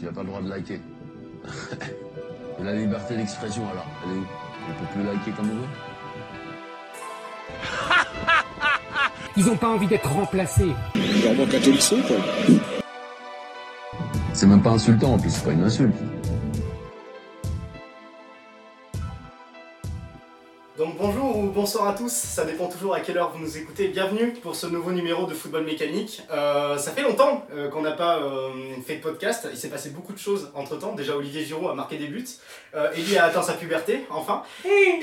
Tu n'as pas le droit de liker. Et la liberté d'expression alors, elle est où? On peut plus liker comme on veut? Ils n'ont pas envie d'être remplacés. Vraiment catholique, quoi? C'est même pas insultant en plus, c'est pas une insulte. Bonsoir à tous, ça dépend toujours à quelle heure vous nous écoutez. Bienvenue pour ce nouveau numéro de Football Mécanique. Euh, ça fait longtemps euh, qu'on n'a pas euh, fait de podcast, il s'est passé beaucoup de choses entre temps. Déjà Olivier Giroud a marqué des buts, euh, Eli a atteint sa puberté, enfin.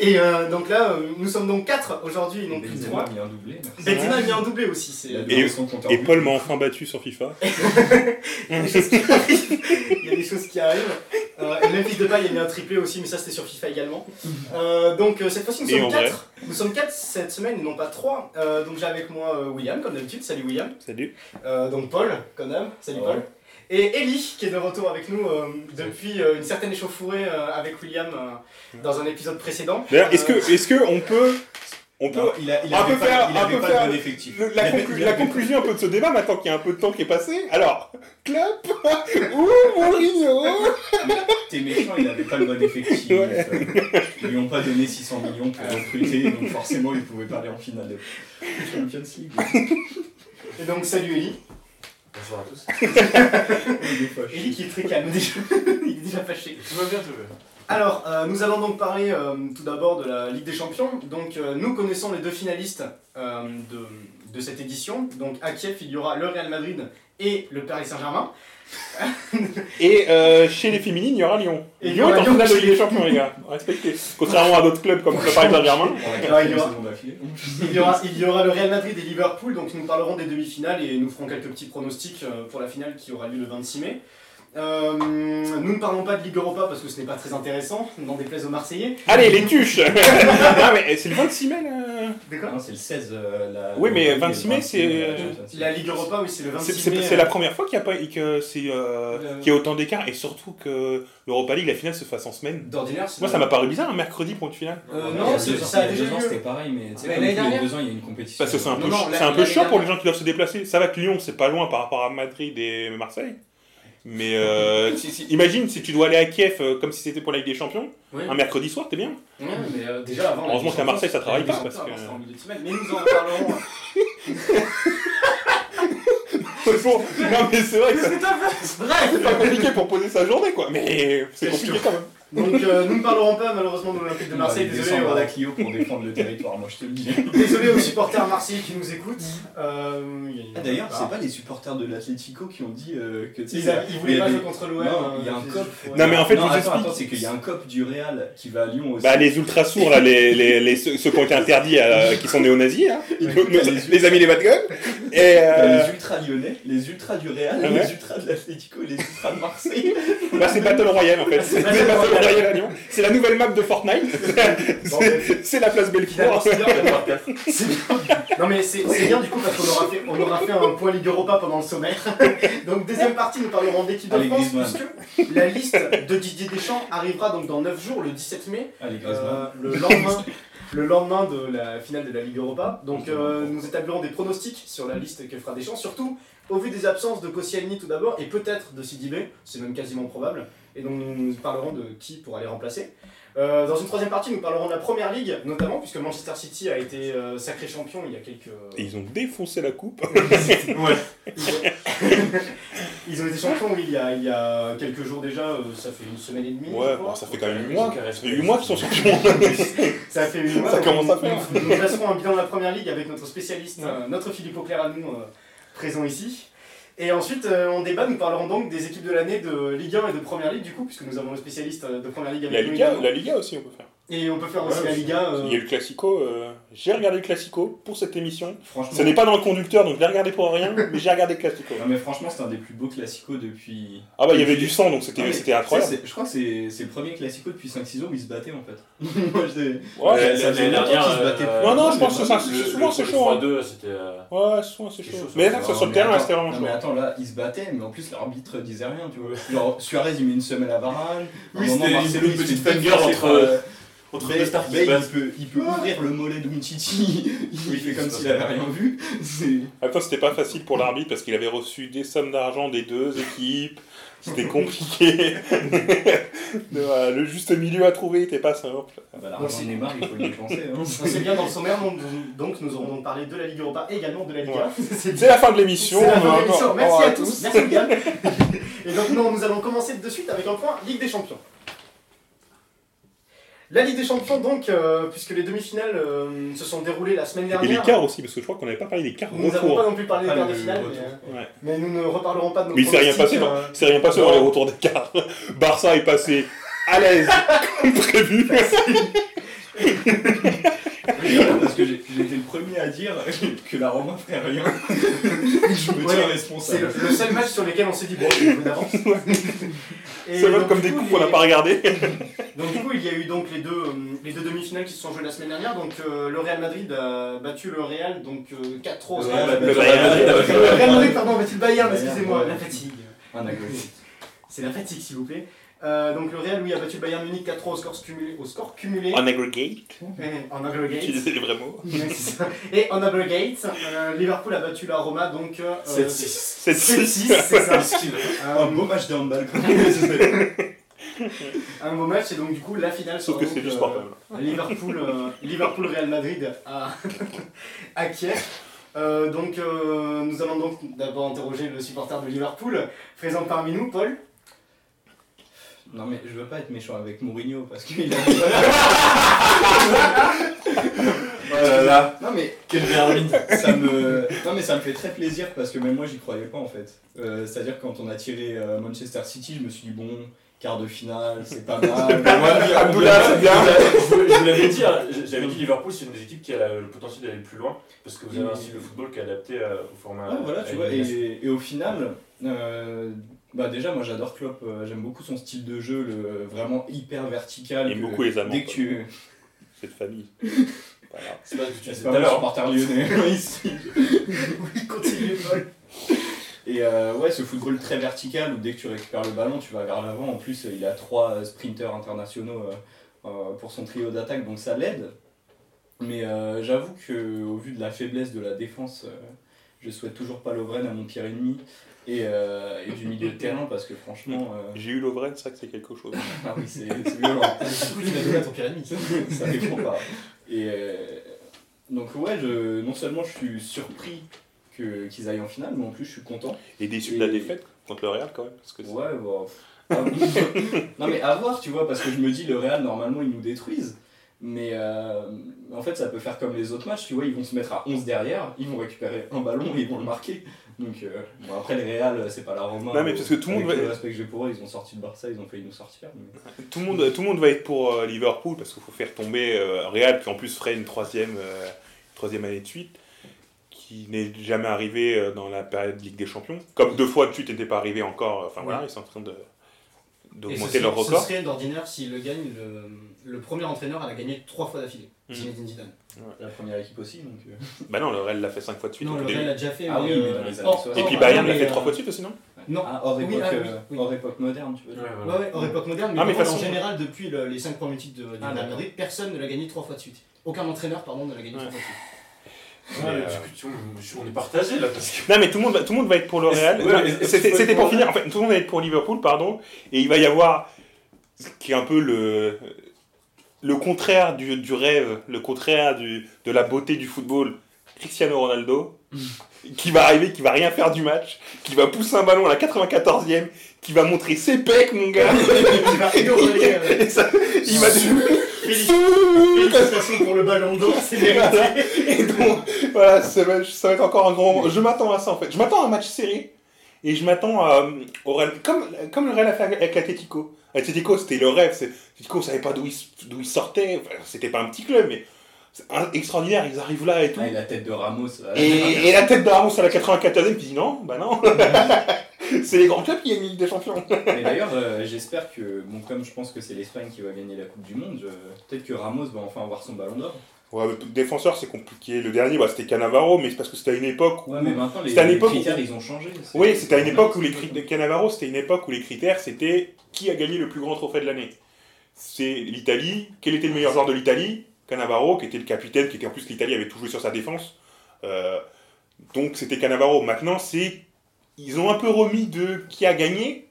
Et euh, donc là, euh, nous sommes donc quatre aujourd'hui et non plus Benzema trois. a mis un doublé. Benzema a mis un doublé aussi, c'est... Et but. Paul m'a enfin battu sur FIFA. Il y a des choses qui arrivent. Euh, et même Fils de Paille a mis un triplé aussi, mais ça c'était sur FIFA également. Euh, donc euh, cette fois-ci nous sommes en vrai. quatre. Nous sommes quatre cette semaine et non pas trois. Euh, donc j'ai avec moi William comme d'habitude. Salut William. Salut. Donc Paul comme d'hab. Salut. Paul. Et Ellie qui est de retour avec nous euh, depuis euh, une certaine échauffourée euh, avec William dans un épisode précédent. D'ailleurs, est-ce que, est-ce que on peut, on peut, Non, il a, il On avait peut pas, faire- il on avait peut pas faire de bon effectif. le- la, conclu- la conclusion un peu de ce débat maintenant qu'il y a un peu de temps qui est passé Alors, club ou Mourinho T'es méchant, il avait pas le bon effectif. Ouais. Ils lui ont pas donné 600 millions pour recruter, donc forcément il pouvait pas aller en finale de Champions League. Et donc salut Ellie. Bonjour à tous. Ellie qui est très calme déjà. Il est déjà fâché. Tout va bien, tout va bien. Alors, euh, nous allons donc parler euh, tout d'abord de la Ligue des Champions. Donc, euh, nous connaissons les deux finalistes euh, de, de cette édition. Donc, à Kiev, il y aura le Real Madrid et le Paris Saint-Germain. Et euh, chez les féminines, il y aura Lyon. Et Lyon est en finale de Ligue des Champions, les gars. Respectez. Contrairement à d'autres clubs comme le Paris Saint-Germain. Il y aura-. Il y, aura, il y aura le Real Madrid et Liverpool. Donc, nous parlerons des demi-finales et nous ferons quelques petits pronostics pour la finale qui aura lieu le 26 mai. Euh, nous ne parlons pas de Ligue Europa parce que ce n'est pas très intéressant, n'en déplaise aux Marseillais. Allez, les tuches Ah, mais c'est le 26 mai, là D'accord Non, c'est le 16. euh, la- Oui, mais le 26 mai, 26 c'est- la League. La Ligue Europa, oui, c'est le 26 C'est mai. c'est- c'est euh, la première fois qu'il y a, pas, que c'est, euh, qu'il y a autant d'écart et surtout que l'Europa League, la finale se fasse en semaine. D'ordinaire, c'est Moi, ça m'a paru bizarre un mercredi pour une finale. Euh, non, ça a déjà deux ans. C'était pareil, mais tu sais, deux ans, il y a une compétition. Parce que c'est un peu, c'est un peu chiant pour les gens qui doivent se déplacer. Ça va que Lyon, c'est pas loin par rapport à Madrid et Marseille. Mais euh, si- si- imagine si tu dois aller à Kiev euh, comme si c'était pour la Ligue des Champions, Oui. un mercredi soir, t'es bien. Ouais, mais euh, déjà avant. Heureusement qu'à Marseille, ça travaille pas, parce que- c'était en milieu de semaine, Mais nous en parlerons. non mais c'est vrai que c'est pas compliqué pour poser sa journée quoi. Mais c'est compliqué quand même. Donc euh, nous ne parlerons pas malheureusement de l'Olympique de Il va Marseille. Désolé, à euh, la Clio pour défendre le territoire, moi je te le dis. désolé aux supporters marseillais qui nous écoutent. Euh, Ah, D'ailleurs, c'est pas les supporters de l'Atlético qui ont dit euh, que Ils, a- ils voulaient pas jouer contre l'OM. Non, euh, il y a un cop. ouais. Non, mais en fait, non, je attends, attends, c'est qu'il y a un cop du Real qui va à Lyon aussi. Bah les ultra sourds là, les, les, les- ceux, ceux qui ont été interdits, euh, qui sont néo-nazis nos- les amis les bad guns. Et euh, les ultras lyonnais, les ultras du Real, Ah ouais les ultras de l'Atlético et les ultras de Marseille. bah, c'est Battle Royale en fait. C'est Lyon. La nouvelle map de Fortnite. C'est- la place Belfort. Non mais c'est bien du coup parce qu'on aura fait, on aura fait un point Ligue Europa pendant le sommaire. Donc deuxième partie, nous parlerons d'équipe de Allez, France Griezmann. puisque la liste de Didier Deschamps arrivera donc dans 9 jours, le 17 mai. Allez, Euh, Griezmann. le lendemain le lendemain de la finale de la Ligue Europa. Donc euh, nous établirons des pronostics sur la liste que fera Deschamps, surtout au vu des absences de Koscielny tout d'abord et peut-être de Sidibé, c'est même quasiment probable. Et donc nous parlerons de qui pourra les remplacer. Euh, dans une troisième partie, nous parlerons de la Première Ligue, notamment puisque Manchester City a été euh, sacré champion il y a quelques... Et Ils ont défoncé la coupe. Ils ont été champions oui, il, y a, il y a quelques jours déjà, euh, ça fait une semaine et demie. Ouais, bon, ça fait quand même 8 Ils mois. Ça fait 8 mois qu'ils sont champions. Ça fait une Ça commence à faire. Nous, nous dresserons un bilan de la première ligue avec notre spécialiste, Ouais. euh, notre Philippe Auclair à nous, euh, présent ici. Et ensuite, euh, en débat, nous parlerons donc des équipes de l'année de Ligue 1 et de Première Ligue, du coup, puisque nous avons le spécialiste euh, de Première Ligue avec La nous Liga, également. la Liga aussi on peut faire. Et on peut faire aussi Ouais, la. Liga. euh, Il y a eu le Classico. euh, J'ai regardé le Classico pour cette émission. Franchement, Ce n'est pas dans le conducteur donc je l'ai regardé pour rien, mais j'ai regardé le Classico. Non, mais franchement, c'est un des plus beaux classicos depuis. Ah bah il y avait du sang donc c'était Tu sais, incroyable. je crois que c'est c'est le premier classico depuis 5-6 ans où ils se battaient en fait. Moi, Ouais, Ouais, ça- faisait longtemps qu'ils se battaient euh, plus. Non, non, je pense que ça, c'est souvent c'est chaud. hein. 3-2, c'était. euh, Ouais, souvent c'est chaud. chaud, Mais sur le terrain, c'était vraiment non, chaud. mais attends, là, ils se battaient, mais en plus, l'arbitre disait rien, tu vois. Genre, Suarez, il met une semelle à Varane. Oui, c'était- une petite défoncer entre- euh, Entre Bale, deux stars qui Bale, se battent. il peut, il peut ouvrir le mollet de il Oui, fait comme s'il avait rien vu. C'est- Attends, c'était pas facile pour l'arbitre parce qu'il avait reçu des sommes d'argent des deux équipes. C'était compliqué. Voilà, le juste milieu à trouver n'était pas simple. Ah bah, L'argent c'est- Neymar, il faut y penser. Hein. C'est bien dans le sommaire, donc, donc nous aurons donc parlé de la Ligue Europa et également de la Liga. C'est C'est la fin de l'émission. C'est la fin de l'émission. encore- Merci à tous. Merci Yann. Et donc non, nous allons commencer de suite avec un point Ligue des Champions. La Ligue des Champions donc, euh, puisque les demi-finales euh, se sont déroulées la semaine Et dernière. l'écart aussi, parce que je crois qu'on n'avait pas parlé des quarts Nous n'avons pas non plus parlé des quarts de le finale, mais, euh, Ouais. mais nous ne reparlerons pas de nos Mais il s'est rien passé, non euh, Il s'est rien passé dans les retours des quarts. Barça est passé à l'aise, comme prévu. Parce que été le premier à dire que la Roma ferait rien. Je me Ouais, tiens C'est responsable. le, le seul match sur lequel on s'est dit bon, d'avance. Et Ça va comme des coup, coups qu'on n'a pas regardé. Donc du coup, il y a eu donc les deux, euh, les deux demi-finales qui se sont jouées la semaine dernière. Donc euh, le Real Madrid a battu le Real donc euh, 4-3 au Le score. Real Madrid a battu Le Real Madrid, pardon, a battu le Bayern, excusez-moi, la fatigue. C'est la fatigue, s'il vous plaît. Euh, donc le Real, lui, a battu le Bayern Munich 4-3 au score cumulé. Au score cumulé En aggregate, Et en aggregate. utiliser les vrais mots. Et en aggregate, euh, Liverpool a battu la Roma donc euh, 7-6. 7 7-6, c'est ça. Un Euh, beau match de handball. un beau match et donc du coup la finale Sauf que c'est du euh, sport quand même. Liverpool, euh, Liverpool Real Madrid à, à Kiev. Euh, donc euh, nous allons donc d'abord interroger le supporter de Liverpool, présent parmi nous, Paul. Non mais je veux pas être méchant avec Mourinho parce qu'il a. Oh là là, non mais quelle vermine. ça me. Non mais ça me fait très plaisir parce que même moi j'y croyais pas en fait. Euh, C'est-à-dire quand on a tiré euh, Manchester City, je me suis dit bon, quart de finale, c'est pas mal. Abdullah, c'est bien. Je vous- l'avais dit, j'avais dit Liverpool, c'est une des équipes qui a le potentiel d'aller plus loin parce que vous avez un style de football qui est adapté à- au format. Ouais, voilà, tu vois, élimination. et, et au final, euh, bah déjà, moi j'adore Klopp, euh, j'aime beaucoup son style de jeu, le, vraiment hyper vertical. J'aime que beaucoup les Allemands. Dès que tu. Cette famille. C'est pas ce que tu C'est disais tout à l'heure. supporter lyonnais ici. Oui, continue, Paul. Et euh, ouais, ce football très vertical où dès que tu récupères le ballon, tu vas vers l'avant. En plus, il a trois sprinters internationaux euh, euh, pour son trio d'attaque, donc ça l'aide. Mais euh, j'avoue que au vu de la faiblesse de la défense, euh, je souhaite toujours pas Lovren à mon pire ennemi. Et, euh, et du milieu de terrain parce que franchement, euh, J'ai eu Lovren, c'est vrai que c'est quelque chose. ah oui, c'est violent. Du coup, tu l'as donné à ton pire ennemi. ça dépend pas. Et euh, donc ouais, je, non seulement je suis surpris qu'ils aillent en finale, mais en plus je suis content. Et déçu de la défaite contre le Real quand même. Parce que c'est- Ouais, bon. ah, non mais à voir, tu vois, parce que je me dis, le Real, normalement, ils nous détruisent. Mais euh, en fait, ça peut faire comme les autres matchs, tu vois, ils vont se mettre à 11 derrière, ils vont récupérer un ballon et ils vont le marquer. Donc, euh, bon, après, les Real, c'est pas la Roma. Non, mais parce que tout le monde va- le respect que j'ai pour eux, ils ont sorti le Barça, ils ont failli nous sortir. mais- Tout le, monde, tout le monde va être pour euh, Liverpool parce qu'il faut faire tomber Real, qui en plus ferait une troisième, troisième année de suite, qui n'est jamais arrivé euh, dans la période Ligue des Champions. Comme deux fois de suite n'était pas arrivé encore. Enfin voilà, ils sont en train de d'augmenter leur serait- ce record. serait d'ordinaire s'il le gagne, le, le premier entraîneur à la gagner trois fois d'affilée. Mhm. Zinedine Zidane. La première équipe aussi, donc. euh, Bah non, le Real l'a fait cinq fois de suite. Non, le. Real l'a déjà fait. Ah oui, euh, mais dans les années hors- 60. Et puis Bayern l'a fait euh, trois fois de suite aussi, non Non, Ah, hors Oui, époque, ah oui, oui. hors époque moderne, tu veux dire. Ouais, Ouais, voilà. ouais, hors époque moderne, mais, Ah, façon- en général, depuis le- les 5 premiers titres de, d'accord. Madrid, personne ne l'a gagné trois fois de suite. Aucun entraîneur, pardon, ne l'a gagné trois fois de suite. Ouais, Mais, mais euh, on est partagé là parce que. Non mais tout le monde va, tout le monde va être pour le Real. ouais, C'était pour pour finir. En fait, tout le monde va être pour Liverpool, pardon. Et il va y avoir ce qui est un peu le le contraire du, du rêve, le contraire du, de la beauté du football. Cristiano Ronaldo, qui va arriver, qui va rien faire du match, qui va pousser un ballon à la 94e, qui va montrer ses pecs, mon gars. Il va rigoler, euh, Et ça, il va Félicitations pour le ballon d'or, c'est mérité. Et donc, voilà, ça va, ça va être encore un grand moment. Je m'attends à ça en fait. Je m'attends à un match serré. Et je m'attends à, au Real, comme, comme le Real a fait avec l'Atletico. L'Atletico, c'était le rêve. c'est- L'Atletico, on savait pas d'où il, il sortait. Enfin, c'était pas un petit club, mais extraordinaire. Ils arrivent là et tout. Ah, et la tête de Ramos. Et, et la tête de Ramos à la 94e qui dit non, bah non. c'est les grands clubs qui gagnent Ligue des Champions. Et d'ailleurs, euh, j'espère que, bon, comme je pense que c'est l'Espagne qui va gagner la Coupe du Monde, peut-être que Ramos va enfin avoir son ballon d'or. Ouais, mais défenseur, c'est compliqué. Le dernier, bah, c'était Cannavaro, mais c'est parce que c'était à une époque où. Ouais, mais maintenant, les, les où- critères, ils ont changé. Oui, c'était à une époque où les critères. Cannavaro, c'était une époque où les critères, c'était qui a gagné le plus grand trophée de l'année. c'est l'Italie. Quel était le meilleur joueur de l'Italie? Cannavaro, qui était le capitaine, qui était en plus l'Italie avait tout joué sur sa défense. Euh, donc c'était Cannavaro. Maintenant, c'est ils ont un peu remis de qui a gagné,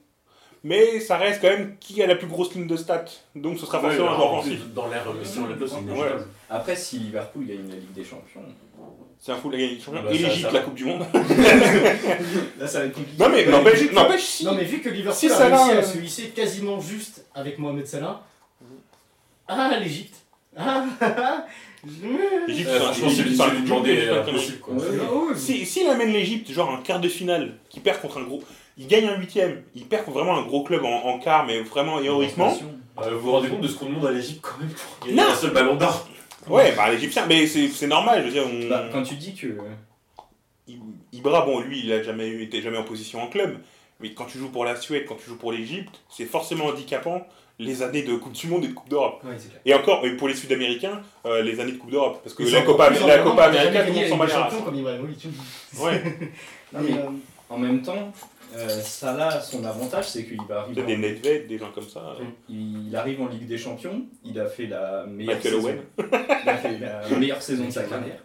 mais ça reste quand même qui a la plus grosse ligne de stats. Donc ce sera Ouais, forcément un joueur dans- offensif. Dans l'air, Ouais. Après, si Liverpool gagne la Ligue des Champions, C'est un fou la Ligue des Champions. Ah bah, Et l'Égypte, la. Coupe du Monde. là ça va être compliqué. non mais n'empêche, si. Non mais vu que Liverpool Si a Salah, réussi à euh, se hisser quasiment juste avec Mohamed Salah. Ah l'Égypte. Ah L'Égypte, Euh, c'est S'il amène l'Égypte, genre un quart de finale, qui perd contre un gros. Il gagne un huitième, il perd contre vraiment un gros club en, en quart, mais vraiment héroïquement. Euh, vous vous rendez compte de ce qu'on demande à l'Égypte quand même pour gagner Non. un seul ballon d'or Ouais, bah l'Égyptien, mais c'est normal, je veux dire. On... Bah, quand tu dis que. Ibra, bon, lui, il a jamais était jamais en position en club, mais quand tu joues pour la Suède, quand tu joues pour l'Égypte, c'est forcément handicapant les années de Coupe du Monde et de Coupe d'Europe. Et encore, et pour les Sud-Américains, euh, les années de Coupe d'Europe, parce que la Copa, la Copa américaine, tout le monde s'en bat. Ouais, Non, Mais, euh, en même temps, euh, Salah, son avantage, c'est qu'il va peut-être des arriver. en- Nedved, des gens comme ça. Il arrive en Ligue des Champions, il a fait la meilleure Michael saison. Owen. Il a fait la meilleure saison de sa carrière.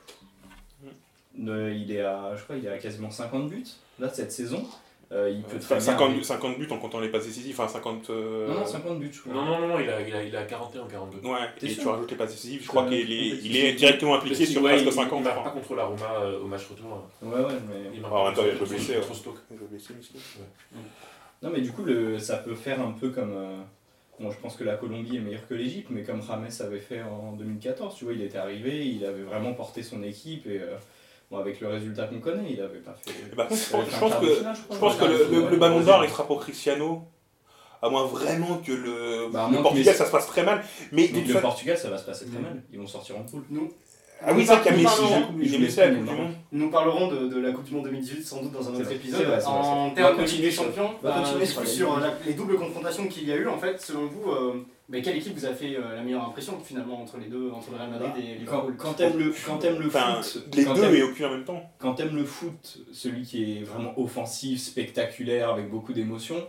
Il est à, je crois, il est à quasiment 50 buts là cette saison. Euh, il peut très bien 50, arriver- 50 buts en comptant les passes décisives, enfin 50. euh, Non, non, 50 buts, je crois. Non, non, non, non, il a, il a, il a 41 ou 42. Ouais, T'es et sûr tu rajoutes les passes décisives, je crois Euh, qu'il est, il est directement impliqué sur ouais, presque il- 50. Il marque pas contre la Roma euh, au match retour. Ouais, ouais, mais. Il marque Ah, en même temps, il contre- blessé, vais blesser, monsieur. Non, mais du coup, le, ça peut faire un peu comme. euh, bon, je pense que la Colombie est meilleure que l'Égypte, mais comme Rames avait fait en 2014, tu vois, il était arrivé, il avait vraiment porté son équipe et. euh, bon, avec le résultat qu'on connaît, il avait pas fait. Je pense- je que- finale, Je pense que Ouais, le, le- le ballon d'or, il sera pour Cristiano. À moins vraiment que le, Bah, le Portugal, ça se passe très mal. Mais, le fa- Portugal, ça va se passer très mal. Ils vont sortir en poule. Ah oui, c'est vrai qu'il y a Nous Messi. la Coupe du pas, Monde. nous parlerons de, de la Coupe du Monde 2018 sans doute dans un autre épisode. vrai, en termes On de va Ligue des continuer Champions, On va euh, continuer du sur les doubles confrontations qu'il y a eu, en fait, selon vous, euh, ben, quelle équipe vous a fait euh, la meilleure impression finalement entre les deux, entre le Real Madrid et Quand, Liverpool quand t'aimes le, quand t'aimes le Enfin, foot, les quand deux et aucun en même temps. quand t'aimes le foot, celui qui est vraiment offensif, spectaculaire, avec beaucoup d'émotions,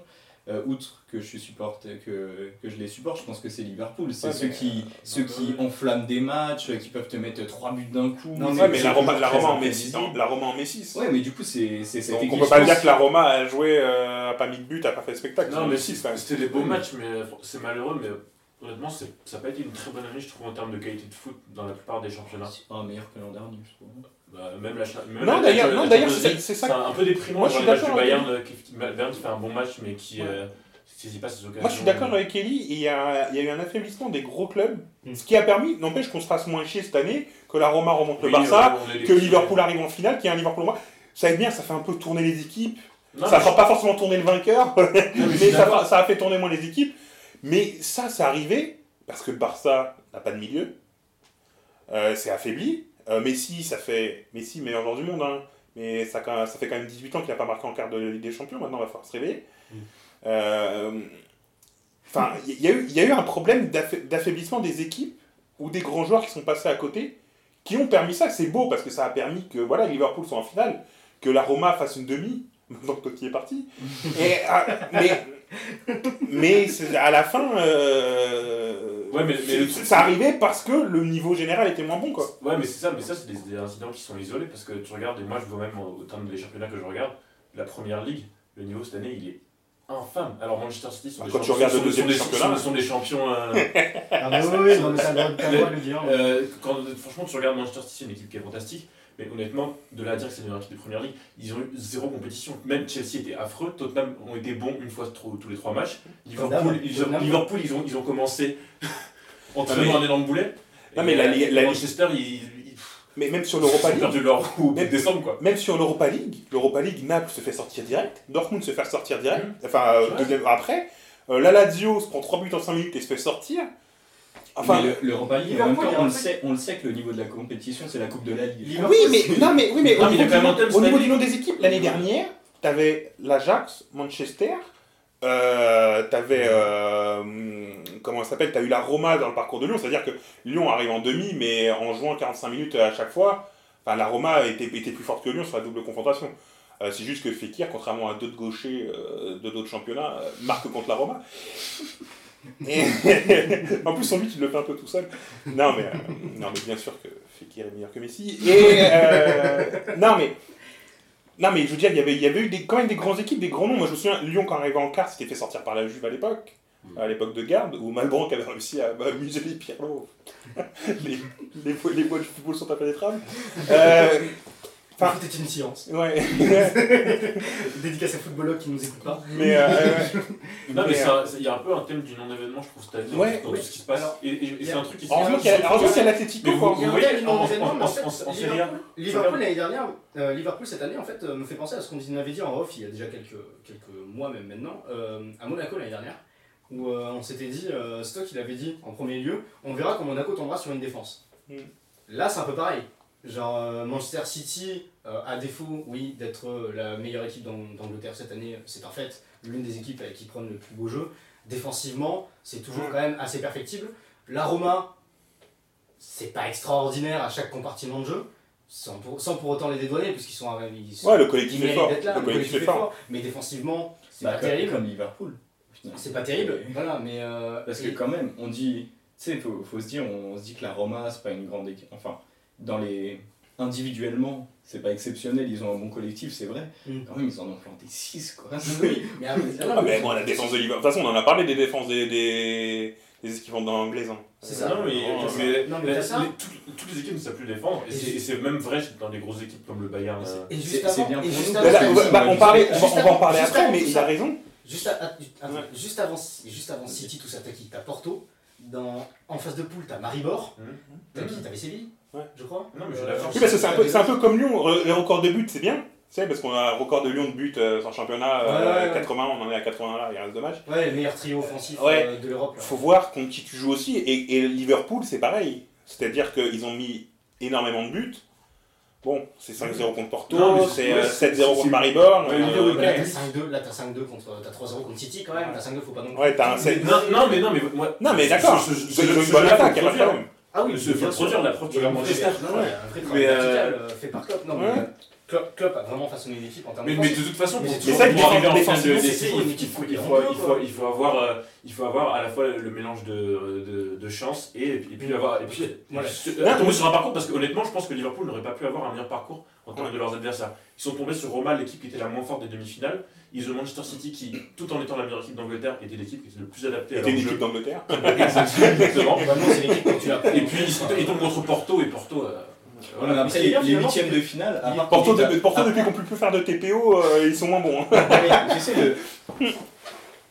euh, outre que je supporte, que, que je les supporte, je pense que c'est Liverpool. C'est Ouais, ceux mais, qui, ceux qui enflamment des matchs, euh, qui peuvent te mettre trois buts d'un coup. Non, Ouais, mais c'est la Roma, la en Messi. La Roma en Messi. Ouais, mais du coup, c'est c'est cette Donc on peut pas pense- dire que la Roma a joué, euh, a pas mis de but, a pas fait de spectacle. Non, mais si, c'était des beaux matchs, mais c'est malheureux, mais honnêtement, ça n'a pas été une très bonne année, je trouve, en termes de qualité de foot dans la plupart des championnats. Ah, meilleur que l'an dernier, je trouve. Bah, même la même Non, d'ailleurs- c'est ça. C'est un peu déprimant Moi, je suis le d'accord avec Bayern, euh, qui, Bayern qui fait un bon match, mais qui Ouais. euh, saisit pas ses occasions. Moi, je suis d'accord avec Kelly. Il y a, il y a eu un affaiblissement des gros clubs, Mm. ce qui a permis, n'empêche qu'on se fasse moins chier cette année, que la Roma remonte le Oui, Barça, est des que Liverpool arrive en finale, qu'il y a un Liverpool moins. Ça aide bien, ça fait un peu tourner les équipes. Non, ça mais fera pas forcément tourner le vainqueur, mais ça a fait tourner moins les équipes. Mais ça, c'est arrivé parce que le Barça n'a pas de milieu. Euh, c'est affaibli. Euh, Messi, ça fait. Messi, meilleur joueur du monde, hein. Mais ça, ça fait quand même 18 ans qu'il n'a pas marqué en quart de Ligue des Champions. Maintenant, il va falloir se réveiller. Mm. Euh, Enfin, il y, a eu- il y a eu un problème d'affa- d'affaiblissement des équipes ou des grands joueurs qui sont passés à côté, qui ont permis ça. C'est beau parce que ça a permis que voilà, Liverpool soit en finale, que la Roma fasse une demi. Que Totti est parti. Et, ah, mais mais à la fin, euh, Ouais, mais- mais le- ça arrivait parce que le niveau général était moins bon. Quoi. Ouais, mais c'est ça, mais ça, c'est des, des incidents qui sont isolés parce que tu regardes, et moi je vois même au terme des championnats que je regarde, la première ligue, le niveau cette année il est infâme. Alors Manchester City sont Ah, des quand tu champions- regardes le sont- deuxième sont des- championnat. sont- sont des champions. euh, Ah bah oui, oui, mais le le le dire. euh, quand, franchement, tu regardes Manchester City, c'est une équipe qui est fantastique. Mais honnêtement, de là à dire que c'est une équipe de première ligue, ils ont eu zéro compétition. Même Chelsea était affreux, Tottenham ont été bons une fois tous les trois matchs. Liverpool, ils ont. Liverpool, ils ont, ils ont commencé en Ah, mais- tirant un énorme boulet. Non, mais Et, la la Manchester, ils, ils, Mais même sur l'Europa League, perdu leur Même- décembre quoi. même sur l'Europa League, l'Europa League, Naples se fait sortir direct, Dortmund se fait sortir direct, Mhm. enfin euh, deuxième après, euh, la Lazio se prend 3 buts en 5 minutes et se fait sortir. Enfin, mais le- l'Europa League, en même temps, on le, sait, on le sait que le niveau de la compétition, c'est la Coupe de la Ligue. Liverpool, oui, mais non, mais oui, mais Non, au niveau, du, au niveau nom des équipes, l'année dernière, t'avais l'Ajax, Manchester, euh, t'avais euh, comment ça s'appelle, t'as eu la Roma dans le parcours de Lyon, c'est-à-dire que Lyon arrive en demi, mais en jouant 45 minutes à chaque fois, enfin la Roma était, était plus forte que Lyon sur la double confrontation. Euh, c'est juste que Fekir, contrairement à d'autres gauchers de d'autres championnats, marque contre la Roma. Et- en plus, son but, il le fait un peu tout seul. Non, mais, euh, non, mais bien sûr que Fekir est meilleur que Messi. Et euh, non, mais non, mais je veux dire, il y avait, il y avait eu des, quand même des grandes équipes, des grands noms. Moi, je me souviens, Lyon, quand arrivé en quart, s'était fait sortir par la Juve à l'époque, à l'époque de Garde, où Malbranc avait réussi à bah, museler Pirlo. les, les, les voies du football sont impénétrables. Euh, Enfin- C'était une science. ouais. Dédicace à footballeur qui nous écoute pas. mais euh, Non, mais c'est- il y a un peu un thème du non-événement, je trouve, cette année, Ouais, dans ouais. tout ce qui se passe. Et, et- et c'est un truc qui se a, heureusement qu'il y a l'Atletico. Vous- voyez, en- mais en fait, Liverpool, l'année dernière, euh, Liverpool cette année en fait euh, me fait penser à ce qu'on avait dit en off il y a déjà quelques, quelques mois même maintenant, euh, à Monaco l'année dernière, où euh, on s'était dit, euh, Stock il avait dit en premier lieu, on verra quand Monaco tombera sur une défense. Mm. Là c'est un peu pareil. Genre euh, Manchester City, euh, à défaut, oui, d'être euh, la meilleure équipe d'Ang- d'Angleterre cette année, c'est parfait, l'une des équipes qui prennent le plus beau jeu. Défensivement, c'est toujours Mm. quand même assez perfectible. La Roma, c'est pas extraordinaire à chaque compartiment de jeu, sans pour, sans pour autant les dédouaner, puisqu'ils sont, ils sont Ouais, le collectif est fort. là, Le collectif est fort. mais défensivement, c'est Bah, pas comme, terrible. comme Liverpool. C'est pas terrible, voilà, mais. euh, Parce que et- quand même, on dit, tu sais, faut, faut se dire, on, se dit que la Roma, c'est pas une grande équipe. Enfin, dans les individuellement, c'est pas exceptionnel, ils ont un bon collectif, c'est vrai. Mm. Quand même, ils en ont planté 6 quoi. Oui, mais après, Ah, mais bon, la défense de Liverpool. De toute façon, on en a parlé des défenses des, des, des équipes. Hein. C'est ça. Non, mais, mais- Non, mais mais t'as ça. les- toutes, toutes les équipes ne savent plus défendre. Et Et c'est même vrai dans les grosses équipes comme le Bayern. Et juste C'est- avant, c'est bien on, parlait, on, va- juste on va en parler après, mais il a raison. Juste, à- à- attends, Ouais. juste avant, juste avant City, tout ça, t'as qui? T'as Porto. Dans, en face de poule, t'as Maribor. Mhm. T'as qui? T'avais Séville Ouais. Je crois. Non, mais je suis Euh, d'accord. Oui, parce que c'est un, peu- c'est un peu comme Lyon. Re- Les records de buts, c'est bien. Tu sais, parce qu'on a un record de Lyon de buts euh, en championnat, euh, Ouais, ouais, ouais. 80, on en est à 80 là, il reste dommage. Ouais, le meilleur trio offensif Ouais. euh, de l'Europe. là. faut voir contre qui tu joues aussi. Et, et Liverpool, c'est pareil. C'est-à-dire qu'ils ont mis énormément de buts. Bon, c'est 5-0 contre Porto, mais c'est c'est- euh, ouais, 7-0 c'est- contre Maribor. Ouais, euh, ouais, Là, t'as 5-2, là, t'as 5-2 contre. T'as 3-0 contre City quand même. T'as 5-2, faut pas non plus. Ouais, t'as un 7. Non, non, mais non, mais moi. Non, mais je- d'accord, je- je- c'est je- une je- bonne je- attaque, je- il a pas de je- problème. Ah oui, se sûr. produire la preuve de Et la un vrai- Manchester. non, ouais, un vrai travail Mais, euh, euh, fait par Klopp. Non, mais euh, Klopp, Klopp a vraiment façonné une équipe en termes Mais, de mais de toute façon, Mais pour, c'est pour toujours ça, pour arriver en finale de il faut, avoir, euh, il faut avoir à la fois le mélange de, de, de chance et, et puis avoir. Et puis, Voilà. euh, tomber sur un parcours, parce que honnêtement, je pense que Liverpool n'aurait pas pu avoir un meilleur parcours en termes Ouais. de leurs adversaires. Ils sont tombés sur Roma, l'équipe qui était la moins forte des demi-finales. Ils ont Manchester City qui, tout en étant la meilleure équipe d'Angleterre, était l'équipe qui était le plus adaptée à C'était leur une équipe d'Angleterre. Exactement. Et puis ils, tombent contre Porto et Porto. Euh, Voilà, après, les, huitièmes de finale, à part Porto, quand de- t'as- Porto, à- depuis qu'on peut plus faire de TPO, euh, ils sont moins bons. hein. Mais, tu sais, le-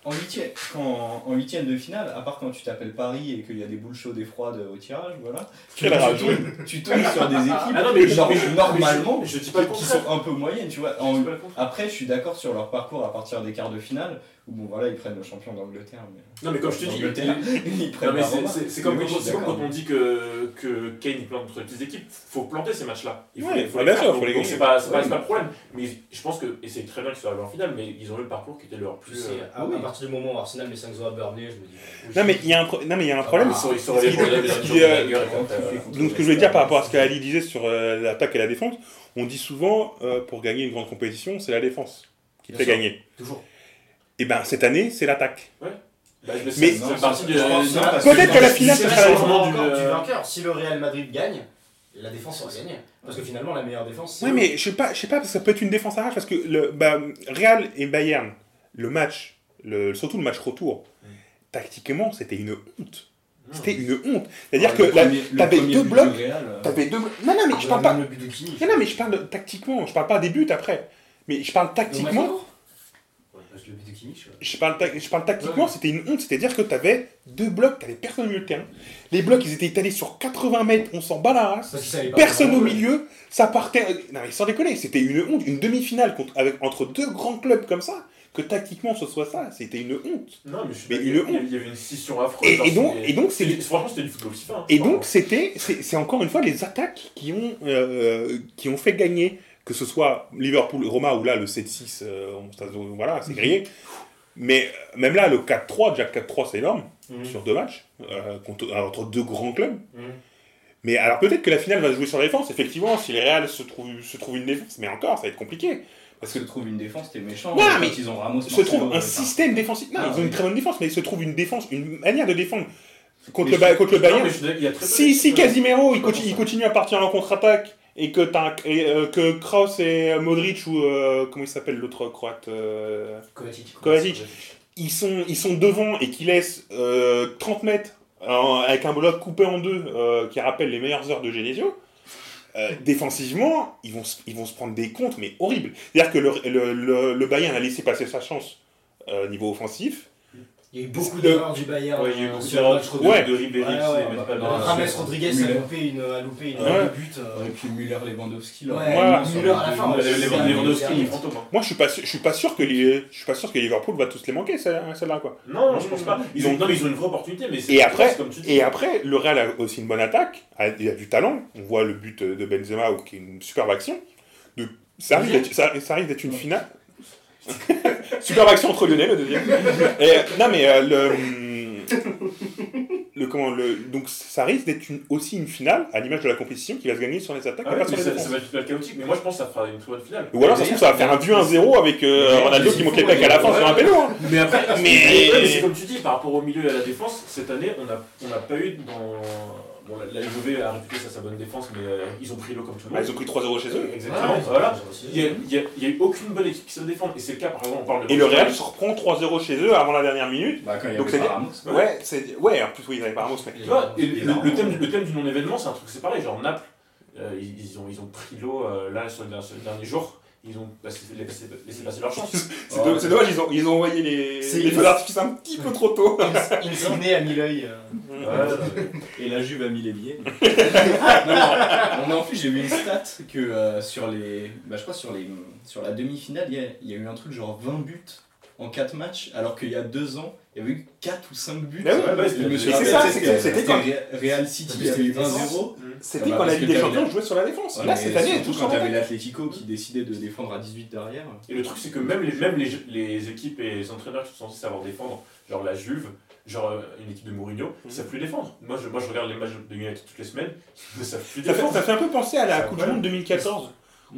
en huitième, quand, en huitième de finale, à part quand tu t'appelles Paris et qu'il y a des boules chaudes et froides au tirage, voilà, tu, tombes, tu tombes sur des équipes Ah non, mais genre, mais je- normalement je, je dis pas qui sont un peu moyennes, tu vois. En- après, je suis d'accord sur leur parcours à partir des quarts de finale, bon voilà, ils prennent le champion d'Angleterre. Mais... Non, mais comme je te dis, ils prennent Non, mais la c'est- comme, oui, quand- comme on dit que, que Kane il plante contre les équipes, faut planter ces matchs-là. Il faut Ouais, les, faut bah les faire. Donc- donc c'est pas, c'est pas, Ouais, le problème. Mais je pense que, et c'est très bien qu'ils soient arrivés en finale, mais ils ont eu le parcours qui était leur plus. C'est- euh, à, à partir du moment où Arsenal met 5-0 à Burnley, je me dis. oui. Non, mais il y a un, non, mais il y a un problème. Donc ce que je voulais dire par rapport à ce qu'Ali disait sur euh, l'attaque et la défense, on dit souvent euh, pour gagner une grande compétition, c'est la défense qui fait sûr. gagner. Toujours. Et ben cette année, c'est l'attaque. Bah, je me Mais- Peut-être que la finale, vrai, sera du vainqueur. Si le Real Madrid gagne, la défense aura gagné. Parce que finalement, la meilleure défense, c'est. Ouais, eux. mais je sais pas, je sais pas, parce que ça peut être une défense à rage parce que le bah, Real et Bayern, le match, le, surtout le match retour, tactiquement, c'était une honte. C'était une honte. C'est-à-dire que le t'avais deux blocs, euh, t'avais deux blocs. Non, non, mais je parle pas. Non, non, mais je parle tactiquement. Je parle pas des buts après. Mais je parle tactiquement. Retour Ouais, parce que le but de Kimmich. euh, Je parle, je parle tactiquement, Ouais. c'était une honte. C'est-à-dire que tu avais deux blocs, tu personne au milieu de terrain. Les blocs, ils étaient étalés sur 80 mètres, on s'en bat la race. Pas Personne au milieu, ça partait. Non, mais sans déconner, c'était une honte. Une demi-finale contre, avec, entre deux grands clubs comme ça, que tactiquement ce soit ça, c'était une honte. Non, mais je suis Mais d'accord, une il honte. il y avait une scission affreuse. Et, donc, et donc c'est Franchement, c'était du football FIFA. hein. et donc, c'était, c'est c'est encore une fois les attaques qui ont, euh, qui ont fait gagner, que ce soit Liverpool, Roma, ou là le 7-6, euh, voilà, c'est grillé. Mais euh, même là, le 4-3, déjà 4-3, c'est énorme Mhm. sur deux matchs, euh, contre- entre deux grands clubs. Mhm. Mais alors peut-être que la finale va se jouer sur la défense, effectivement, si les Real se trouvent se trouve une défense, mais encore, ça va être compliqué. Parce que trouve une défense, t'es méchant. Ouais, Quand mais ils ont Ramos. se trouve un système défensif. Non, Ah, ils ont une très bonne défense, mais il se trouve une défense, une manière de défendre contre Mais le, Ba- je- contre le non, Bayern. mais je suis d'accord, il y a très peu Si, si Casimiro il, continue à partir en contre-attaque et que, t'as un- et, euh, que Kroos et Modric ou euh, comment il s'appelle l'autre croate euh, Kovacic. Kovacic, ils sont, ils sont devant et qui laissent euh, 30 mètres en- avec un bloc coupé en deux euh, qui rappelle les meilleures heures de Genesio, euh, défensivement, ils vont, se- ils vont se prendre des comptes, mais horribles. C'est-à-dire que le, le, le, le Bayern a laissé passer sa chance euh, niveau offensif. Il y a eu beaucoup d'erreurs du Bayern Ouais, il y a eu euh, beaucoup d'erreurs. Ouais. de Ribéry, Ouais, c'est- ouais, mais bah, pas de- James Rodriguez a loupé une, a loupé une, Ouais. but. euh, Et puis Müller, Lewandowski. là. Ouais, Voilà. Müller à la fin. Lewandowski, c'est un- il est fantôme. hein. Moi, je suis pas, sûr- je suis pas sûr que je suis pas sûr que Liverpool va tous les manquer celle- celle-là quoi. Non, je pense pas. Ils ont, Donc- non, mais ils ont une vraie opportunité, mais c'est Et après- c'est comme tu dis. Et après, le Real a aussi une bonne attaque, il a du talent. On voit le but de Benzema qui est une superbe action. Ça arrive d'être une finale. superbe action entre Lionel, le deuxième. Et, non mais euh, le, le comment le donc ça risque d'être une- aussi une finale à l'image de la compétition qui va se gagner sur les attaques Ah et ouais, pas sur mais les ça, va être super chaotique, mais moi je pense que ça fera une très bonne finale. Ou alors ça se trouve ça va faire un but 1-0 avec euh, Ronaldo qui manque les plaques à la fin sur un péno. hein. Mais après, Mais- c'est comme tu dis, par rapport au milieu et à la défense, cette année, on n'a on n'a pas eu dans. Bon, la, la Juve a réputé ça sa bonne défense, mais euh, ils ont pris l'eau comme tout le Ah, monde. ils ont pris 3-0 chez eux. Exactement, Ouais, voilà. Il n'y a, eu aucune bonne équipe qui se défend, et c'est le cas, par exemple, on parle de. Et le Real se reprend 3-0 chez eux avant la dernière minute. Bah, quand il y Donc c'est-. Ouais. Ouais, c'est ouais, en plus oui, ils avaient pas Ramos mais vois, et le, thème, le thème du non-événement, c'est un truc, c'est pareil, genre Naples, euh, ils, ils ont, ils ont pris l'eau euh, là sur le, sur le dernier jour, ils ont laissé, laissé, laissé passer leur chance. C'est c'est dommage, ils ont, ils ont envoyé les, les feux d'artifice un petit peu trop tôt. Insigné a mis l'œil. euh, Ouais, Et la Juve a mis les billets. non, non, non, en plus, j'ai vu une stat que euh, sur les. Bah, je crois sur, les, sur la demi-finale, il y, a, il y a eu un truc genre 20 buts en 4 matchs, alors qu'il y a 2 ans, il y avait eu 4 ou 5 buts. Bah oui, sais, c'était- c'était Real City, eu 1-0. C'était quand la Ligue des Champions jouait sur la défense. Ouais, Là, cette année, tout quand t'avais l'Atlético qui décidait de défendre à 18 derrière. Et le truc, c'est que même les, même les, les équipes et les entraîneurs qui sont censés savoir défendre, genre la Juve, genre euh, une équipe de Mourinho, Mhm. ils savent plus défendre. Moi je, moi, je regarde les matchs de United toutes les semaines, ils ne savent plus Ça fait, défendre. ça fait un peu penser à la Coupe du. Monde 2014,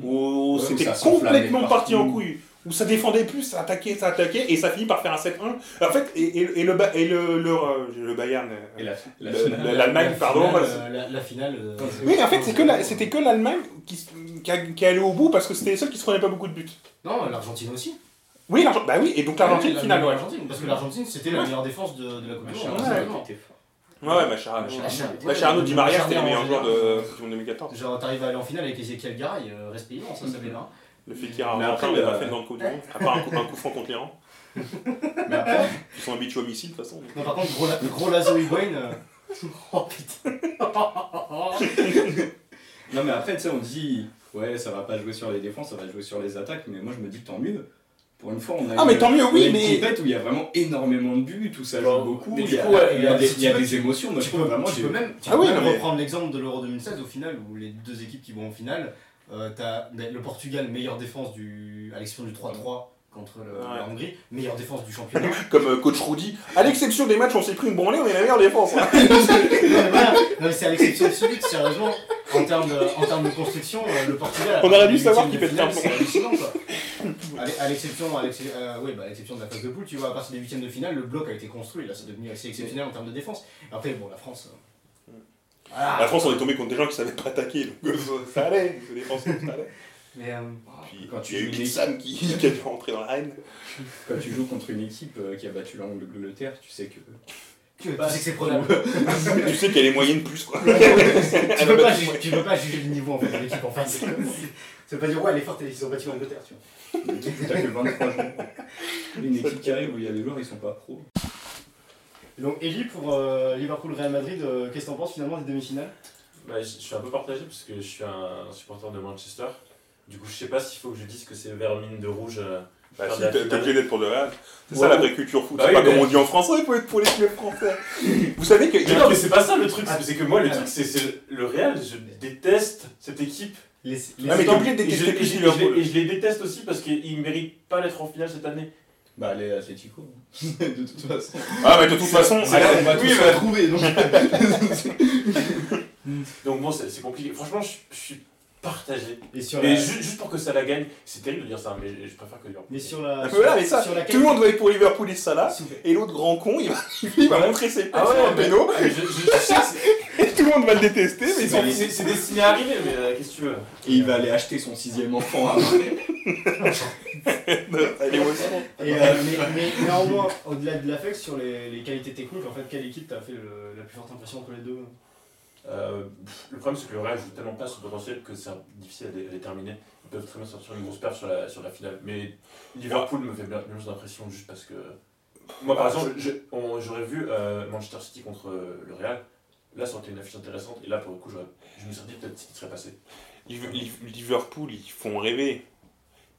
où Ouais, c'était complètement parti en couille, où ça défendait plus, ça attaquait, ça attaquait, et ça finit par faire un 7-1. En fait, et, et, et le, et le, le, euh, le Bayern, la, la l'Allemagne, la pardon. la, la finale. euh, Oui, en fait, c'était que l'Allemagne qui, qui, a- qui est allée au bout parce que c'était les seuls qui se prenaient pas beaucoup de buts. Non, l'Argentine aussi. Oui, l'Argentine, bah oui, et donc l'Argentine, Ouais, finale, ouais. l'Argentine, parce que l'Argentine, c'était la meilleure défense de, de la Coupe du Monde. Ouais. Machar, Machar- Di Maria, c'était le meilleur joueur de Machar- Coupe du Monde 2014. Genre, t'arrives à aller en finale avec Ezekiel Garay, euh, reste payant, ça, ça fait bien. Le fait qu'il y a un Mais après, on l'a pas fait dans le Coupe du Monde, à part un coup, un coup franc contre l'Iran. Mais après, Ils sont habitués au missile, de toute façon. Non, par contre, gros, la- gros Lazo Higuain. euh, Oh putain. non, mais après, tu sais, on dit, ouais, ça va pas jouer sur les défenses, ça va jouer sur les attaques, mais moi je me dis tant mieux. Pour une fois, on a Ah, une- mais tant mieux, oui, on a une mais- compète où il y a vraiment énormément de buts, où ça joue Bon, beaucoup, mais il du y a, coup, ouais, il y a des, si il y a tu veux, des émotions. Moi, je Tu trouve peux, vraiment. tu j'ai- peux même, tu Ah peux oui, même mais- reprendre l'exemple de l'Euro 2016 au final où les deux équipes qui vont en finale, euh, t'as le Portugal meilleure défense du à l'exception du 3-3 contre le- Ouais. la Hongrie, meilleure défense du championnat. Comme euh, coach Rudy, à l'exception des matchs où on s'est pris une branlée, on est la meilleure défense. hein. non, mais voilà. Non, mais c'est à l'exception de celui, sérieusement, en termes de, en termes de construction, euh, le Portugal. On aurait dû savoir qu'il de pète un C'est hallucinant quoi. À l'e- À l'exception, à l'exception, euh, oui, bah, à l'exception de la phase de poule, tu vois, à partir des huitièmes de finale, le bloc a été construit. Là, c'est devenu assez exceptionnel en termes de défense. Après, bon, la France. Voilà. La France, on est tombé contre des gens qui savaient pas attaquer, donc euh, ça allait, se défenser, ça allait. Mais euh, Puis Quand tu il y a eu Big Sam qui, qui a dû rentrer dans l'arène. Quand tu joues contre une équipe euh, qui a battu l'Angleterre, tu sais que. tu sais que c'est tu sais qu'elle est moyenne plus, quoi. tu, peux pas juger, tu peux pas juger le niveau en fait, de l'équipe en face. Ça veut pas dire ouais elle est forte et ils ont battu l'Angleterre tu vois. T'as que 23 jours. Une équipe qui arrive où il y a des joueurs, ils sont pas pros. Donc, Eli, pour euh, Liverpool-Real Madrid, euh, qu'est-ce que t'en penses finalement des demi-finales? Bah, je suis un peu partagé parce que je suis un supporter de Manchester. Du coup, je sais pas s'il faut que je dise que c'est Vermine de rouge. euh, Bah si, la t'es obligé d'être pour le Real. C'est Ouais, ça la ouais. vraie culture foot. Bah c'est oui, pas comme mais- on dit en français, il faut être pour les clubs français. Vous savez y Mais non, mais c'est pas ça le truc. Ah. C'est que moi, le truc, c'est le Real. Je déteste cette équipe. Les, Ah, mais t'es obligé de Et je, détester et je- et je- Liverpool. et je les déteste aussi parce qu'ils méritent pas d'être en finale cette année. Bah, les Atletico. de toute façon. Ah, mais de toute façon, C'est allez, là, on va oui, mais- retrouver. Donc... Donc bon, c'est c'est compliqué. Franchement, je, je suis partagé. Et sur la. ju- juste pour que ça la gagne, c'est terrible de dire ça, mais je préfère que Liverpool. Mais sur la. Voilà, mais ça, sur la Tout le monde va être pour Liverpool et Salah, et l'autre grand con, il va, il va montrer ses Ah ouais, péno, Ah, mais je, je- je sais que c'est- et tout le monde va le détester, mais sont c'est c'est- c'est destiné à arriver, mais euh, qu'est-ce que tu veux Et il va aller acheter son sixième enfant après. Et, euh, mais, mais néanmoins, au-delà de l'affect, sur les, les qualités techniques, en fait, quelle équipe t'a fait le- la plus forte impression entre les deux Euh, Le problème, c'est que le Real joue tellement pas son potentiel que c'est difficile à, dé- à déterminer. Ils peuvent très bien sortir une grosse perte sur la, sur la finale. Mais Liverpool me fait bien plus d'impression juste parce que. Moi, par exemple, je- on- j'aurais vu euh, Manchester City contre euh, le Real. Là, ça aurait été une affiche intéressante. Et là, pour le coup, je me serais dit peut-être qu'il serait passé. Liv- Liv- Liverpool, ils font rêver.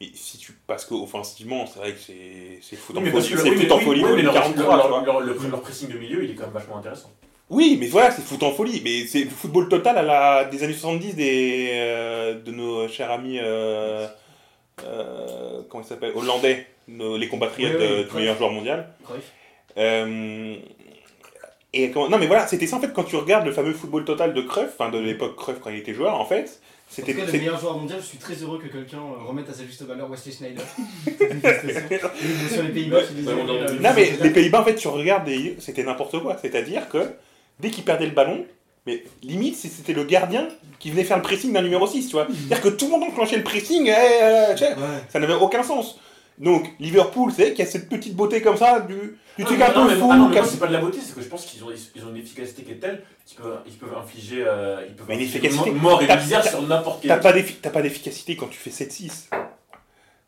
Mais si tu. Parce qu'offensivement, c'est vrai que c'est c'est foot en Oui, mais folie, parce que- c'est oui, en oui, folie oui, leur, 43, leur- tu vois. leur- leur- leur pressing de milieu, il est quand même vachement intéressant. Oui, mais voilà, c'est foot en folie. Mais c'est le football total à la, des années 70 des, euh, de nos chers amis. euh, euh, comment ils s'appellent Hollandais, nos- les compatriotes Oui, oui, de- du meilleur joueur mondial. Et comment- non, mais voilà, c'était ça en fait quand tu regardes le fameux football total de Cruyff, enfin de l'époque Cruyff quand il était joueur, en fait. En C'était. tout cas, le meilleur joueur mondial, je suis très heureux que quelqu'un euh, remette à sa juste valeur Wesley Schneider. Et Sur les Pays-Bas, euh, vu. Non, mais les Pays-Bas, en fait, tu regardes, et c'était n'importe quoi. C'est-à-dire que dès qu'il perdait le ballon, mais limite, si c'était le gardien qui venait faire le pressing d'un numéro 6, tu vois. C'est-à-dire que tout le monde enclenchait le pressing, eh, euh, tu sais, Ouais. ça n'avait aucun sens. Donc, Liverpool, c'est qu'il y a cette petite beauté comme ça, du, du truc Ah, un non, peu fou. ah non, mais moi, c'est pas de la beauté, c'est que je pense qu'ils ont, ils ont une efficacité qui est telle qu'ils peuvent, ils peuvent infliger, euh, ils peuvent Mais une efficacité- mort et misère sur n'importe quel. T'as pas d'efficacité quand tu fais 7-6.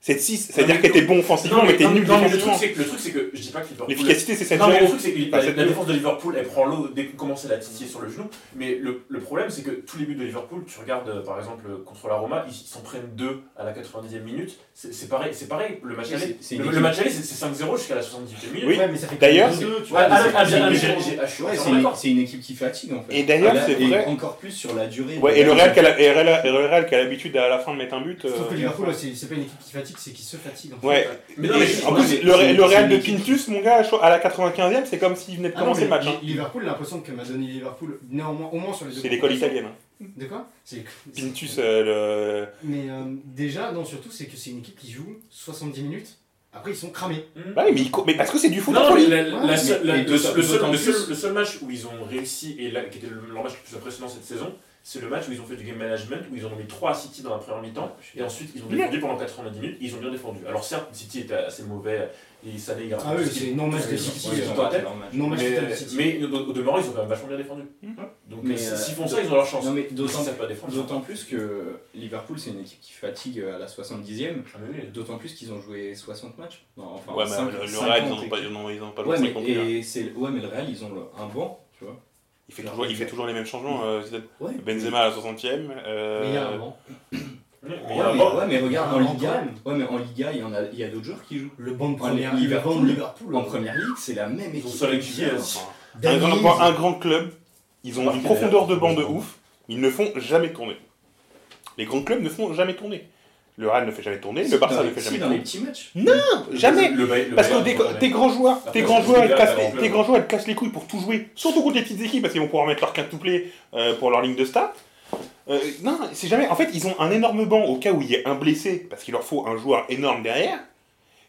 7-6, c'est-à-dire mais- que t'es bon offensivement, mais t'es nul non, mais le défensivement. truc, c'est que, le truc, c'est que je dis pas que Liverpool. L'efficacité, c'est 7 Non, mais le 0 truc, c'est que la, défense de Liverpool, elle prend l'eau dès qu'on commence à la titiller sur le genou. Mais le, le problème, c'est que tous les buts de Liverpool, tu regardes euh, par exemple contre la Roma, ils s'en prennent deux à la 90e minute. C'est c'est pareil, c'est pareil. Le match aller, c'est- c'est une le, équipe. le match aller, c'est c'est 5-0 jusqu'à la 78e minute. Oui. Ouais, mais ça fait D'ailleurs, 2-2, tu Ouais, vois. mais c'est- c'est- c'est- c'est une, c'est équipe qui fatigue en fait. Et d'ailleurs, c'est et vrai. encore plus sur la durée. Et le Real qui a l'habitude à la fin de mettre un but. Je trouve euh, que Liverpool, c'est c'est pas une équipe qui fatigue, c'est qui se fatigue. en fait. Mais non, en plus, le, Real de Pintus, mon gars, à la 95e, c'est comme s'il venait de Ah non, commencer mais le match. hein. Li- Liverpool, l'impression que m'a donné Liverpool, néanmoins, au moins sur les deux. C'est l'école italienne. hein. De quoi? C'est- Pintus, euh, le... Mais euh, déjà, non, surtout, c'est que c'est une équipe qui joue 70 minutes. Après, ils sont cramés. Bah oui, mais, il co- mais parce que c'est du foot en Non, mais folie. la- la Ouais, seule- mais- la- et le, seul- le seul, d'autant le seul- plus- le seul match où ils ont réussi, et là, qui était le- leur match le plus impressionnant cette saison, c'est le match où ils ont fait du game management, où ils ont mis 3 à City dans la première mi-temps, et ensuite ils ont défendu pendant 90 minutes, et ils ont bien défendu. Alors certes, City était assez mauvais, et Sané il Ah oui, c'est non match de City. euh. Non match mais, total de City. mais au, demeurant, ils ont quand même vachement bien défendu. Donc Mais, euh, euh, s'ils font ça, ils ont leur chance. Non, mais S'ils d'autant savent pas défendre, d'autant plus que Liverpool, c'est une équipe qui fatigue à la 70e. Ah. D'autant plus qu'ils ont joué 60 matchs. Enfin, Ouais, mais le, le 50 Real, ils ont et- pas, Ouais, joué mais, 50 minutes. et c'est, ouais, mais le Real, ils ont un banc, tu vois. Il fait, toujours, il fait toujours les mêmes changements. euh, Zidane. Ouais. Benzema à la 60e. euh, Mais il y a un mais Ouais, un mais, banc. ouais, mais regarde, Un en Liga, ouais, mais en Liga, il y, en a, il y a d'autres joueurs qui jouent. Le banc de première, Liverpool. le banc de Liverpool. En première ligue, c'est la même équipe. aussi. un, Danny grand, un grand club, ils ont Marqué une profondeur de banc de ouf, ils ne font jamais tourner. Les grands clubs ne font jamais tourner. Le Real ne fait jamais tourner, le Barça ne fait si, jamais dans les tourner. petits matchs. Jamais Le Bay- le Parce que tes, grands joueurs, tes grands joueurs, ils cassent, tes grands joueurs, ils cassent les couilles pour tout jouer, surtout contre les petites équipes parce qu'ils vont pouvoir mettre leur quintuplé euh, pour leur ligne de stats. Euh, non, c'est jamais. En fait, ils ont un énorme banc au cas où il y ait un blessé parce qu'il leur faut un joueur énorme derrière.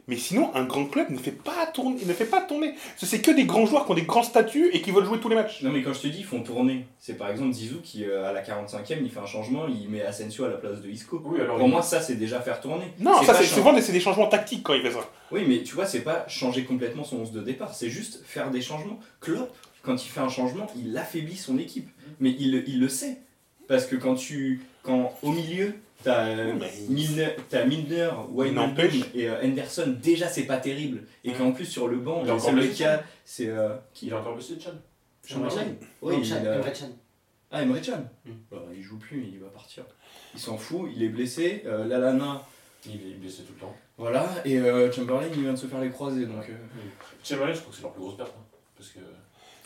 Mais sinon, un grand club ne fait pas tourner. Ne fait pas tourner. C'est que des grands joueurs qui ont des grands statuts et qui veulent jouer tous les matchs. Non mais quand je te dis ils font tourner, c'est par exemple Zizou qui euh, à la 45e il fait un changement, il met Asensio à la place de Isco. Oui, alors. Pour moi ça c'est déjà faire tourner. Non, ça c'est souvent des, changements tactiques quand il fait ça. Oui mais tu vois c'est pas changer complètement son 11 de départ, c'est juste faire des changements. Klopp quand il fait un changement il affaiblit son équipe, mais il, le- il le sait. Parce que quand tu quand au milieu t'as Milner, t'as Milner, Wijnaldum et euh, Henderson, déjà c'est pas terrible. Et qu'en plus sur le banc, Il est le a c'est euh, Il est encore blessé, Chan Emre Can. Oui, a- Emre Can. Ah, Emre Can Mm. Bah, Il joue plus, il va partir. Il s'en fout, il est blessé. Euh, Lalana, Il est blessé tout le temps. voilà. Et euh, Chamberlain, il vient de se faire les croisés. Donc, euh, Chamberlain, je crois que c'est leur plus grosse perte. hein, Parce que.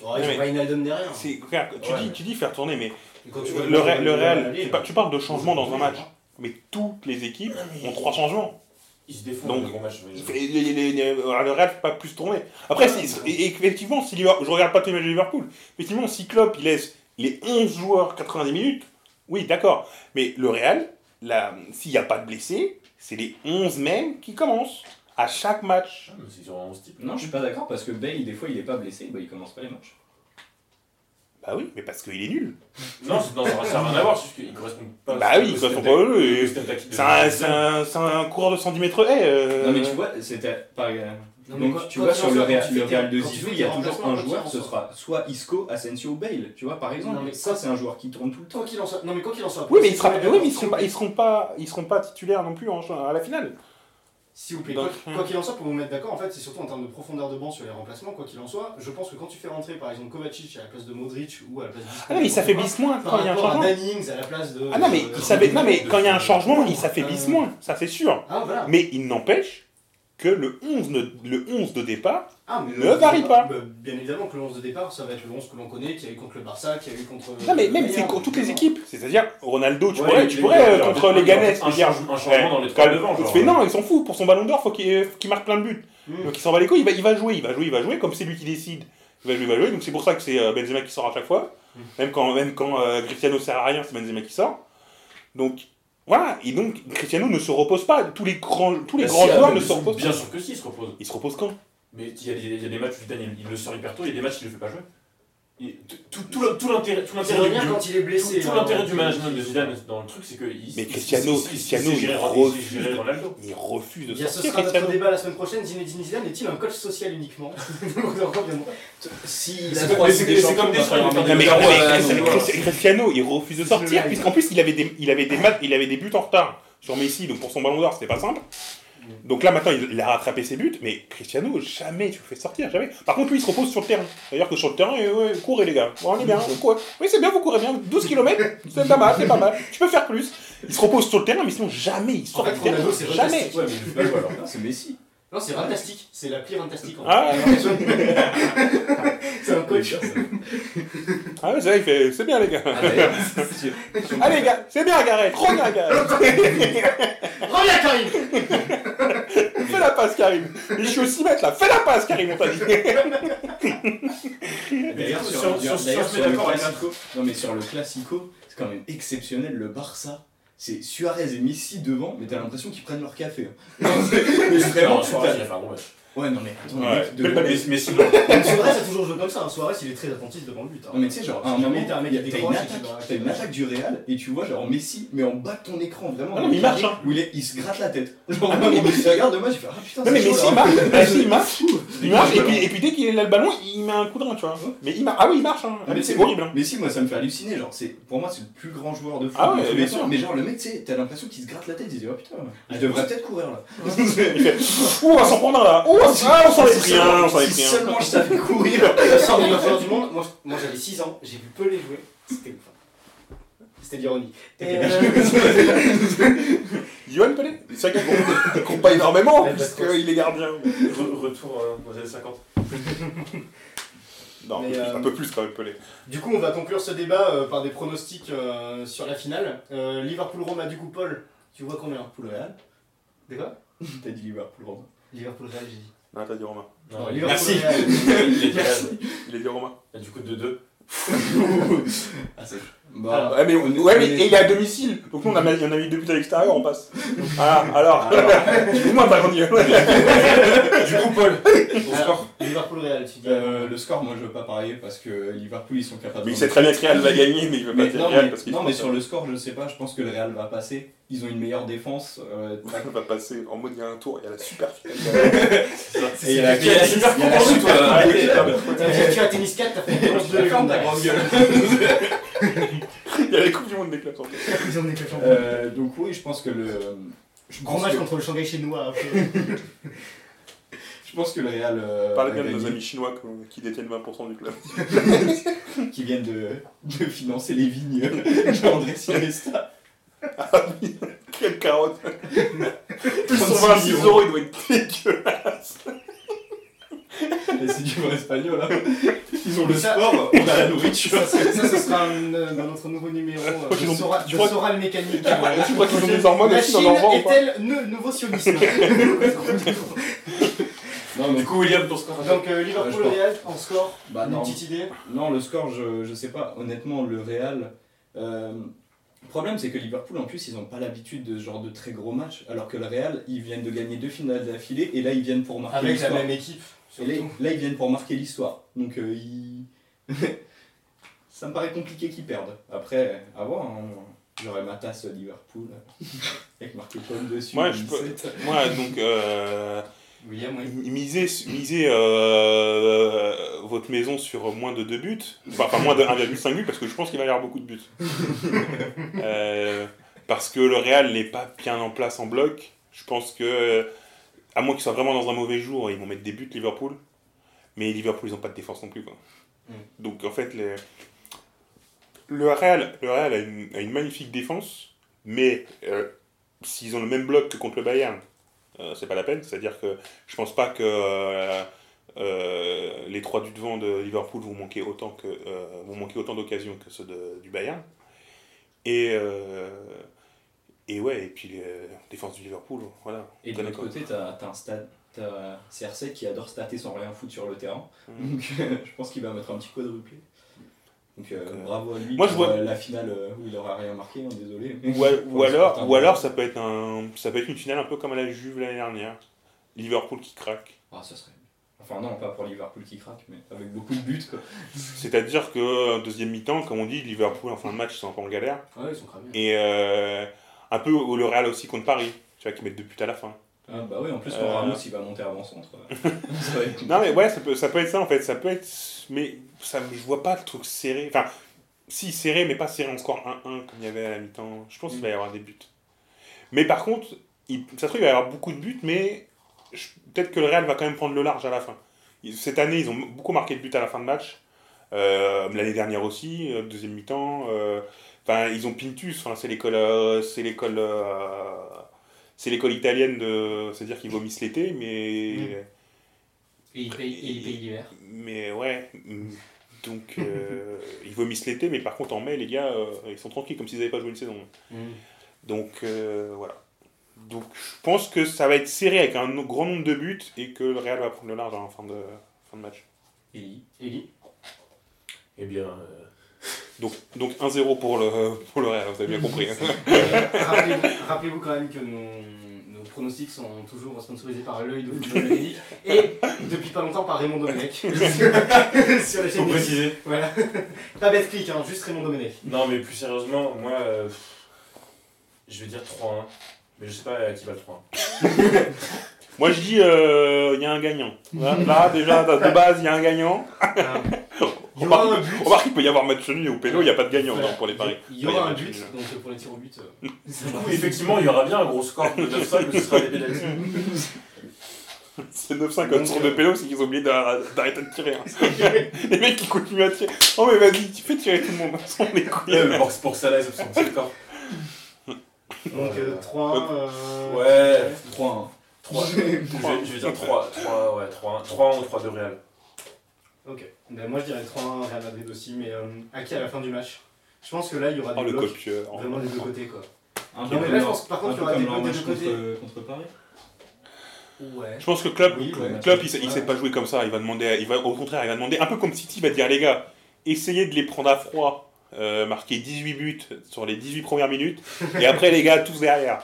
Oh, ils Wijnaldum derrière. C'est, regarde, tu, Ouais, dis, mais- tu dis faire tourner, mais quand tu le, Real- le Real, tu parles de changement dans un match. Mais toutes les équipes ont trois changements. Ils se défendent Donc, le les- le Real fait pas plus tourner. Après, et effectivement, si Liverpool, je regarde pas tous les matchs de Liverpool. Effectivement, si Klopp il laisse les 11 joueurs 90 minutes, oui, d'accord. Mais le Real, là, s'il n'y a pas de blessés, c'est les 11 mêmes qui commencent à chaque match. Ah, mais Ils ont 11 types. Non, je suis pas d'accord parce que Bale, des fois, il est pas blessé, bah, il commence pas les matchs. Bah oui, mais parce qu'il est nul. Non, ça n'a rien à voir, c'est juste qu'il correspond pas. Bah oui, il correspond pas tactique de- C'est un, c'est un, c'est un coureur de 110 mètres haies. euh, Non, mais tu vois, c'était. Non, mais Donc, tu vois, sur le Real, le Real de Zizou, il y a toujours un joueur, ce sera soit Isco, Asensio ou Bale. Tu vois, par exemple. Non, mais ça, c'est un joueur qui tourne tout le temps. Quoi qu'il en soit. Non, mais quoi qu'il en soit. Oui, mais ils, seront pas, ils seront pas, ils seront pas titulaires non plus en- à la finale. S'il vous plaît, Donc, quoi qu'il en soit, pour vous mettre d'accord, en fait, c'est surtout en termes de profondeur de banc sur les remplacements. Quoi qu'il en soit, je pense que quand tu fais rentrer par exemple Kovacic à la place de Modric ou à la place de. Ah non, mais il s'affaiblisse moins quand il y a un changement. À la place de. Ah non, mais euh, il savait, non, mais de- quand il y a un changement, il Euh, s'affaiblisse moins, ça c'est sûr. Ah voilà. Mais il n'empêche que le 11, ne- le 11 de départ, Ah, mais ne varie pas. bah, bien évidemment que le 11 de départ, ça va être le 11 que l'on connaît, qui a eu contre le Barça, qui a eu contre. non mais même c'est contre toutes les équipes. C'est-à-dire Ronaldo, tu Ouais, pourrais, tu pourrais euh, contre les Ganes, un dire, un changement dans les trois calme- devant, genre. fait non, il s'en fout. Pour son ballon d'or, faut qu'il qu'il marque plein de buts. Hmm. Donc il s'en va les couilles, il va, il va jouer, il va jouer, il va jouer, comme c'est lui qui décide. Il va jouer, il va jouer. Donc c'est pour ça que c'est euh, Benzema qui sort à chaque fois. Mm. Même quand, même quand euh, Cristiano sert à rien, c'est Benzema qui sort. Donc voilà, et donc Cristiano ne se repose pas. Tous les grands, tous les Bah, grands si, joueurs ah, ne se reposent Bien pas. sûr que si, il se repose. Il se repose quand? Mais il y, a il y a des matchs où il, il le sort hyper tôt, il y a des matchs qu'il ne le fait pas jouer. Tout, tout, tout, l'intérêt tout l'intérêt du, revenir quand il est blessé. tout, tout l'intérêt du management de Zidane dans le truc, c'est que il, Mais Cristiano- il- Cristiano, il refuse. il Ronaldo. Il refuse de Bien, ce sortir sera notre débat la semaine prochaine. Zinedine Zidane est-il un coach social uniquement? Si C'est comme- des mais, Cristiano- il refuse de sortir, puisqu'en plus, il avait, des, il, avait des matchs, il avait des buts en retard sur Messi, donc pour son ballon d'or, c'était pas simple. Donc là, maintenant, il, il a rattrapé ses buts, mais Cristiano, jamais tu le fais sortir, jamais. Par contre, lui, il se repose sur le terrain. D'ailleurs que sur le terrain, euh, ouais, courez les gars. Bon, on est bien, on court. Oui, c'est bien, vous courez bien. 12 km, c'est pas mal, c'est pas mal. Tu peux faire plus. Il se repose sur le terrain, mais sinon, jamais il En sort fait, du terrain. Ronaldo, Jamais. Ouais, mais c'est Messi. Non, c'est fantastique. C'est la pire fantastique. en Ah, fait. C'est un coach. Ah ouais, c'est vrai, il fait, c'est bien les gars. Ah, d'ailleurs, Allez les gars, c'est bien Gareth, reviens Gareth. Reviens, Karim Fais la passe Karim. Je suis au 6 mètres là, fais la passe Karim, on t'a dit. D'ailleurs, sur, le Classico, non mais sur le Classico, c'est quand même exceptionnel le Barça. C'est Suarez et Messi devant, mais t'as l'impression qu'ils prennent leur café. hein. Non, c'est- mais vraiment, t'as- il fait. Ouais, non mais attends, Ouais. le mec devant Mais les- mais sinon, Même Suarez a toujours joué comme ça. hein. Suarez, il est très attentif devant le but. hein. Non mais tu sais genre à un Jamais moment t'as il une attaque, une attaque du Real et tu vois genre Messi mais en bas de ton écran vraiment Ah non, mais il marche, hein. où il, est- il se gratte la tête. Genre Ah non, mais- il regarde de moi, je fais ah putain Non mais c'est chaud, Messi là. marche, Messi il marche, il marche, et puis, et puis dès qu'il a le ballon, il met un coup de rein, tu vois. Mais il marche, ah oui il marche, hein. Ah, mais c'est horrible. Hein. Mais si, moi ça me fait halluciner. Genre, c'est, pour moi, c'est le plus grand joueur de foot. Ah de. Mais genre, le mec, tu sais, t'as l'impression qu'il se gratte la tête. Il se dit, oh putain, je Ah, devrais peut-être courir là. Il fait, ouh on va s'en prendre un là, ah, on s'en est pris un, on s'en est si pris un. seulement je savais courir. Du meilleur joueur du monde, moi, moi j'avais 6 ans, j'ai vu Pelé jouer, c'était ouf. hein. C'était l'ironie. Et, euh, Johan Pelé C'est vrai qu'il compte- pas énormément, puisqu'il est gardien. re- retour aux années 50. Non, Mais, euh, un peu plus quand même Pelé. Du coup, on va conclure ce débat euh, par des pronostics euh, sur la finale. Euh, Liverpool-Roma, du coup, Paul, tu vois combien? Pour le Real De quoi T'as dit Liverpool. Liverpool-Real, j'ai dit. Non, t'as dit Romain. Non. Il est Merci. Il a dit Romain. Du coup, 2-2. Ah, c'est Bah, Ouais mais, on- ouais, mais et il est à domicile, donc nous on a, mis- on a mis deux buts à l'extérieur, on passe. Voilà, alors, dis-moi pas qu'on y est. Du coup, Paul, au score. Liverpool-Real, tu dis. euh, le score, moi je veux pas parier parce que Liverpool ils sont capables Mais il sait très bien que Real va gagner, mais il veut pas dire non, Real mais, parce qu'il non, mais pas- sur le score, je sais pas, je pense que le Real va passer. Ils ont une meilleure défense. euh, On va passer en mode il y a un tour, il y a la super finale. et il y a la Il y super il y vu, tu as tennis 4, t'as fait 11 de Ferme ta grande gueule. Il y a les Coupes du Monde des clubs. surtout. Ils ont des champions. Euh, donc oui, je pense que le. Je Grand pense match que- contre le Shanghai chinois après. Je pense que le Real euh, Parlez va bien de nos gagner, amis chinois qui- qui détiennent 20% du club. qui viennent de, de financer les vignes d'André Iniesta. Ah oui, quelle carotte. Ils sont 36 26 millions. euros, ils doivent être dégueulasses. Et c'est du vrai espagnol. Hein. Ils ont le Ça- sport, on a la nourriture. ça, ça, ça, ce sera un, euh, dans notre nouveau numéro euh, crois- Sora le mécanique. Tu crois qu'ils ont des hormones La aussi dans Chine leur ventre ou pas est-elle le nouveau sionisme Non Du coup, William, ton score Donc euh, je Liverpool Real en score, bah, une non, petite idée non, le score, je, je sais pas. Honnêtement, le Real. euh, le problème, c'est que Liverpool, en plus, ils n'ont pas l'habitude de ce genre de très gros matchs. Alors que le Real, ils viennent de gagner deux finales d'affilée et là, ils viennent pour marquer Avec la même équipe. Et là, ils viennent pour marquer l'histoire. Donc, euh, ils- ça me paraît compliqué qu'ils perdent. Après, à voir. hein. J'aurais ma tasse Liverpool avec marqué comme dessus. Moi, je peux-. Moi, donc, euh, William, oui. misez, misez euh, votre maison sur moins de 2 buts, enfin, enfin, moins de 1,5 but, parce que je pense qu'il va y avoir beaucoup de buts. Euh, parce que le Real n'est pas bien en place en bloc. Je pense que, à moins qu'ils soient vraiment dans un mauvais jour, ils vont mettre des buts Liverpool. Mais Liverpool, ils n'ont pas de défense non plus. Quoi. Mm. Donc en fait, les- le Real, le Real a, une, a une magnifique défense, mais euh, s'ils ont le même bloc que contre le Bayern, euh, c'est pas la peine. C'est-à-dire que je pense pas que euh, euh, les trois du devant de Liverpool vont manquer autant que vont manquer autant d'occasions que ceux de- du Bayern. Et euh, et ouais, et puis euh, défense du Liverpool, voilà. Et de l'autre côté, t'as as un stade. T'as CR7 qui adore stater sans rien foutre sur le terrain. Mm. Donc euh, je pense qu'il va mettre un petit quadruplé. Donc euh, Donc, euh, bravo à lui moi, je pour vois- euh, la finale où il aura rien marqué, hein, désolé. Ou, a- ou les alors, ou alors ça peut être un, ça peut être une finale un peu comme à la Juve l'année dernière. Liverpool qui craque. Ah, ça serait. Enfin, non, pas pour Liverpool qui craque, mais avec beaucoup de buts quoi. C'est-à-dire que deuxième mi-temps, comme on dit, Liverpool en fin de match ils sont un peu en galère. Ouais, ils sont cramés. Et euh, un peu le Real aussi contre Paris, tu vois, qui mettent deux buts à la fin. Ah, bah oui, en plus, Euh. Ramos il va monter avant-centre. euh, ça va être- Non mais ouais, ça peut, ça peut être ça en fait, ça peut être... Mais ça, je vois pas le truc serré. Enfin, si serré, mais pas serré en score 1-1 comme il y avait à la mi-temps. Je pense qu'il va y avoir des buts. Mais par contre, il, ça se trouve, il va y avoir beaucoup de buts, mais je- peut-être que le Real va quand même prendre le large à la fin. Cette année, ils ont beaucoup marqué de buts à la fin de match. Euh, L'année dernière aussi, euh, deuxième mi-temps. euh, Enfin, ils ont Pintus, enfin, c'est l'école... euh, c'est l'école... euh, c'est l'école italienne de... C'est-à-dire qu'ils vomissent l'été, mais... Mm. Et ils payent, l'hiver. Mais ouais, mm, donc euh, ils vomissent l'été, mais par contre en mai, les gars, euh, ils sont tranquilles comme s'ils n'avaient pas joué une saison. Donc euh, voilà. Donc je pense que ça va être serré avec un grand nombre de buts et que le Real va prendre le large en fin de, fin de match. Eli. Eli. Eh bien, euh, Donc, donc 1-0 pour le, pour le Real, vous avez bien compris. hein. Rappelez-vous rappelez-vous quand même que nos, nos pronostics sont toujours sponsorisés par l'œil de football Académique et depuis pas longtemps par Raymond Domenech sur la faut chaîne préciser. Voilà. Pas bête clic, hein, juste Raymond Domenech. Non, mais plus sérieusement, moi, euh, je vais dire 3-1. Mais je sais pas à qui va le 3-1. Moi je dis, euh, il y a un gagnant. Là, là, déjà, de base, il y a un gagnant. Il y aura Remarque, un but. remarque, il peut y avoir match nul au pélo, il n'y a pas de gagnant Voilà. non, pour les paris. Il y aura un but, donc euh, pour les tirs au but. euh, Du coup, effectivement, il y aura bien un gros score de 9-5, mais ce sera des pénaltys. C'est 9-5 quand sur de pélo, c'est qu'ils ont oublié d'ar- d'arrêter de tirer. hein. les mecs qui continuent à tirer. Oh mais vas-y, tu fais tirer tout le monde. On les couilles. Ouais, mais pour, ça laisse son petit score. Donc euh, 3-1. euh, Ouais. 3-1. 3. Je vais, je vais dire 3, 3, ouais, 3, 3 ou 3 de Real. Ok. Ben, moi je dirais 3-1 Real Madrid aussi, mais euh, à qui à la fin du match Je pense que là il y aura Oh des le blocs copieur. vraiment des deux côtés quoi. Un Non, mais là, je pense que par contre, il y aura des blocs des deux côtés. contre, contre Paris. Ouais. Je pense que Klopp, Oui, ouais. Klopp il, sait, il sait pas jouer comme ça. Il va demander, il va, au contraire, il va demander, un peu comme City, il va dire les gars, essayez de les prendre à froid, euh, marquer 18 buts sur les 18 premières minutes, et après les gars, tous derrière.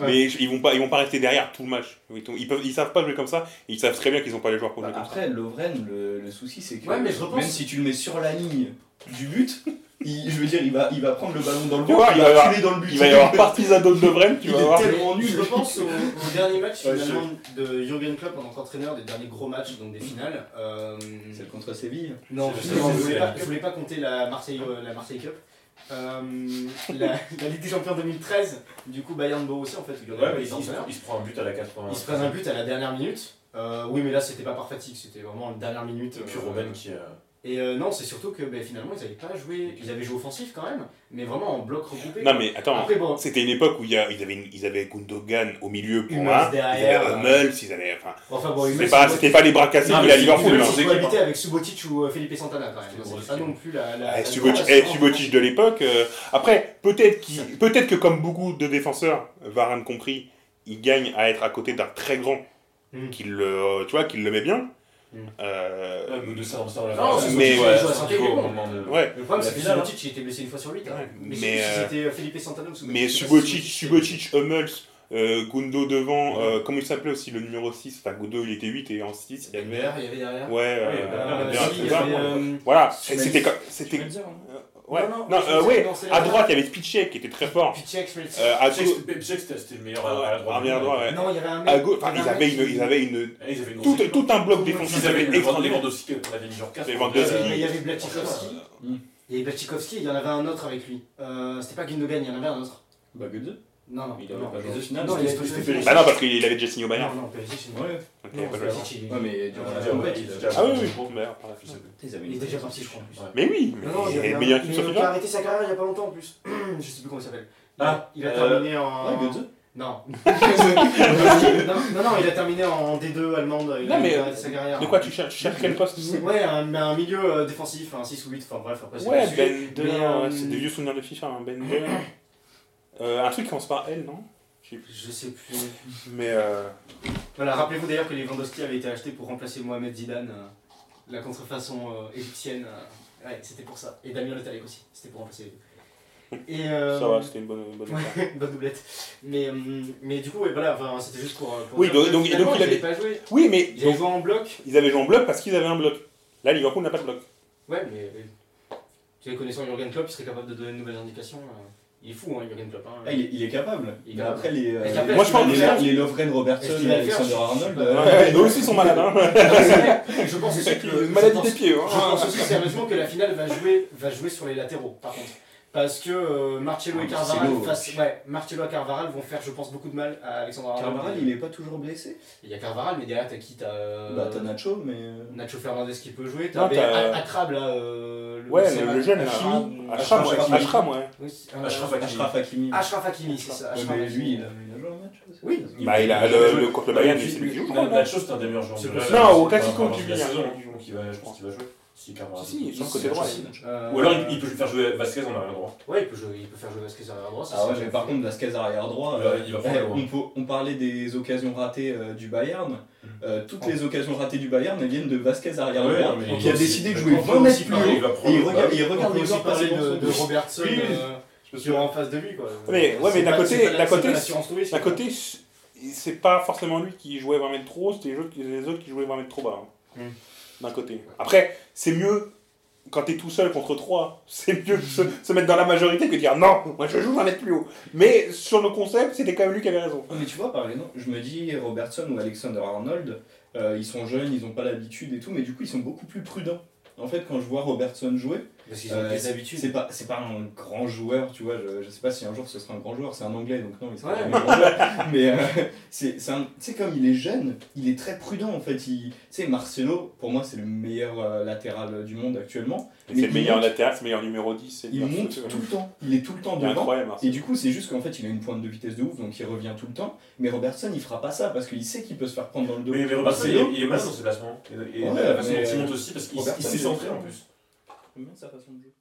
Ouais. Mais ils vont pas, ils vont pas rester derrière tout le match. Ils, ils peuvent, ils savent pas jouer comme ça, et ils savent très bien qu'ils ont pas les joueurs pour Bah, jouer comme ça. après, Lovren, le, le souci c'est que Ouais, mais je repense- même si tu le mets sur la ligne du but, il- je veux dire, il va, il va prendre le ballon dans le vois, il il va filer dans le but. Il va y avoir Partizan de Brême, tu Il vas voir. tellement nul. Je repense au, au dernier match Ouais, finalement de Jürgen Klopp en tant qu'entraîneur, des derniers gros matchs, donc des finales. Euh, Celle contre Séville. non, C'est- c'est- je voulais c'est- pas, je voulais pas compter la Marseille, euh, la Marseille Cup. Euh, la, la Ligue des Champions 2013, du coup Bayern Bo aussi en fait, il Ouais, mais il, se- entraîneurs. il se prend un but à la 80. Ils se prennent un but à la dernière minute. Euh, oui, mais là c'était pas par fatigue, c'était vraiment la dernière minute. Et puis euh, qui. Et euh, non, c'est surtout que ben, finalement ils avaient pas joué, ils avaient joué offensif quand même, mais vraiment en bloc regroupé. Non mais attends, bon, c'était une époque où il y a- ils, avaient, ils avaient Gundogan au milieu pour un, derrière, ils avaient euh, Hummels, ils avaient, enfin, enfin bon, c'était pas, c'est- c'était pas les bras cassés Non, qu'il mais a c'est- Liverpool. Hein. Il c'est- faut habiter avec Subotic ou euh, Felipe Santana quand même. C'est pas non plus la. la, Ah, la Subotic, eh. Subotic de l'époque. euh, après, peut-être qu'il- peut-être que comme beaucoup de défenseurs, Varane compris, il gagne à être à côté d'un très grand Mm. qu'il tu vois, qu'il le met bien. Mm. Euh, Ouais, mais de ça, ça, on l'a Non, mais- ouais, il joue à Santé, il est au bon. de- ouais. Le problème, c'est que Subotic, il était blessé une fois sur 8. Ouais, Mais, mais, si euh, c'était euh, Felipe Santana ou Subotic, Mais Subotic, Hummels, euh, Gundo devant, euh, comment il s'appelait aussi le numéro 6 Enfin, Gundo il était 8 et en 6 il y avait. Derrière, il y avait derrière. Ouais, Voilà, c'était Ouais, Non, non, non, euh, à droite il y avait Spitchek qui était très fort. Schmelzer. Euh, à c'était- le meilleur à la droite. À bien droit, ouais. Non, il y avait un mec. À gauche, enfin, il y ils avaient une, ils avaient une, ils avaient une tout, un bloc défensif Ils avaient le extraordinaire. Lewandowski, on avait mis genre 4. Lewandowski. Mais il y avait Blachikovski. Mm. Il y avait Blachikovski, il y en avait un autre avec lui. Euh, C'était pas Gundogan, il y en avait un autre. Bah, Götze. Non, non. Il avait non, pas joué non, Non, il avait. Bah non, parce qu'il avait déjà signé au Bayern. Non, non, Perisic, c'est Ouais. Ok, Non, est- mais a- a- Ah oui, oui, bon, Bayern, par la Il était déjà parti, je crois, en plus. Ouais. Mais oui, Non, non, il y est un- mais que il a arrêté sa carrière il y a pas longtemps en plus. Je sais plus comment il s'appelle. Ah, il a euh, terminé en. Non. non. Non, non, il a terminé en D2 allemande. Il Non, a mais, arrêté sa carrière. De quoi tu cherches, tu cherches quel poste Ouais, un, un milieu euh, défensif, un 6 ou 8, enfin bref, après c'est Ouais. Ben de, Mais, euh, c'est des vieux souvenirs de FIFA, hein, Ben de. Euh, un truc qui commence par L, non? Je sais plus. Mais euh, Voilà, rappelez-vous d'ailleurs que Lewandowski avait été acheté pour remplacer Mohamed Zidane, euh, la contrefaçon euh, égyptienne. ouais, c'était pour ça. Et Damien Le Talec aussi, c'était pour remplacer les deux. Et, ça va, c'était une bonne. Ouais, bonne doublette. Mais, mais du coup, ouais, voilà, enfin, c'était juste pour. pour Oui, donc- donc- il ils avait- avaient pas joué. Oui, mais Ils avaient joué en bloc. ils avaient joué en bloc parce qu'ils avaient un bloc. Là, Liverpool n'a pas de bloc. Ouais, mais. Tu connaissant Jurgen Klopp, il serait capable de donner une nouvelle indication. Il est fou, hein, Jurgen Klopp. Hein. Ah, il, est, il est capable. Il est capable. après, les, euh, Il est capable. Moi, je parle les, les, les Lovren Robertson et Alexander Je- je Arnold. euh, aussi sont malades. Hein. je pense aussi que. Une je maladie pense- des pieds. Je Hein. pense aussi sérieusement que la finale va jouer, va jouer sur les latéraux, par contre. Parce que euh, Marcelo et Ah, Carvaral, face, ouais, et Carvaral vont faire, je pense, beaucoup de mal à Alexandre Arnold. Carvajal, il est pas toujours blessé? Il y a Carvaral, mais derrière, t'as qui T'as euh, Bah, Nacho, mais. euh, Nacho Fernandez qui peut jouer. Non, T'as Akrab, là. euh, Ouais, le, un- le jeune. Hakimi. Ashram, Ashraf ouais. Euh, Ashraf Hakimi. Ashraf Hakimi. Ashraf Hakimi, c'est ça. Ashraf mais lui, il a, joué un match. Oui. Bah, il a le, contre le Bayern, c'est lui qui joue. chose, c'est un des meilleurs joueurs. Non, au Classico, hein. il va- je pense qu'il va jouer. Si, Carvajal. Si, si, sur le côté droit. Euh, Ou alors il, il peut faire jouer Vasquez en arrière droit. Ouais, il peut, jouer, il peut faire jouer Vasquez arrière droit. Ah ouais, mais par contre, Vasquez arrière droit, euh, il va prendre eh, droit. on, peut- on parlait des occasions ratées euh, du Bayern. Mhm. Euh, toutes les occasions ratées du Bayern elles viennent de Vasquez arrière Ouais, droit, mais qui a décidé de jouer on peut 20 mètres aussi plus haut. il Et regarde, il On regarde les parler passer de, de son Robertson Oui. euh, qui en face de lui. Quoi. Mais- ouais, mais d'un côté- c'est pas la- d'un côté, D'un quoi. côté, c'est pas forcément lui qui jouait 20 mètres trop haut, c'était les autres, qui- les autres qui jouaient 20 mètres trop bas. D'un côté. Après, c'est mieux quand t'es tout seul contre 3, c'est mieux se, mettre dans la majorité que de dire non, moi je joue 20 mètres plus haut. Mais sur le concept, c'était quand même lui qui avait raison. Mais tu vois, par exemple, je me dis Robertson ou Alexander Arnold, euh, ils sont jeunes, ils n'ont pas l'habitude et tout, mais du coup, ils sont beaucoup plus prudents. En fait, quand je vois Robertson jouer, Parce qu'ils ont euh, des c'est- habitudes. c'est pas, c'est pas un grand joueur, tu vois. Je, je sais pas si un jour ce sera un grand joueur, c'est un anglais donc non, il sera Ouais. jamais grand joueur. Mais euh, c'est, c'est un- tu sais, comme il est jeune, il est très prudent en fait. Il- Tu sais, Marcelo, pour moi, c'est le meilleur euh, latéral du monde actuellement. Et Mais C'est le il meilleur monte- latéral, c'est le meilleur numéro 10. c'est Il monte tout le temps, il est tout le temps devant. incroyable. Et du coup, c'est juste qu'en fait, il a une pointe de vitesse de ouf, donc il revient tout le temps. Mais Robertson, il fera pas ça parce qu'il sait qu'il peut se faire prendre dans le dos. Mais, mais Robertson, il, Marcelo, est- il est mal dans ses placements. Et, et Ouais, la façon dont mais- il monte aussi, parce qu'il il s'est centré en plus. J'aime bien sa façon de jouer?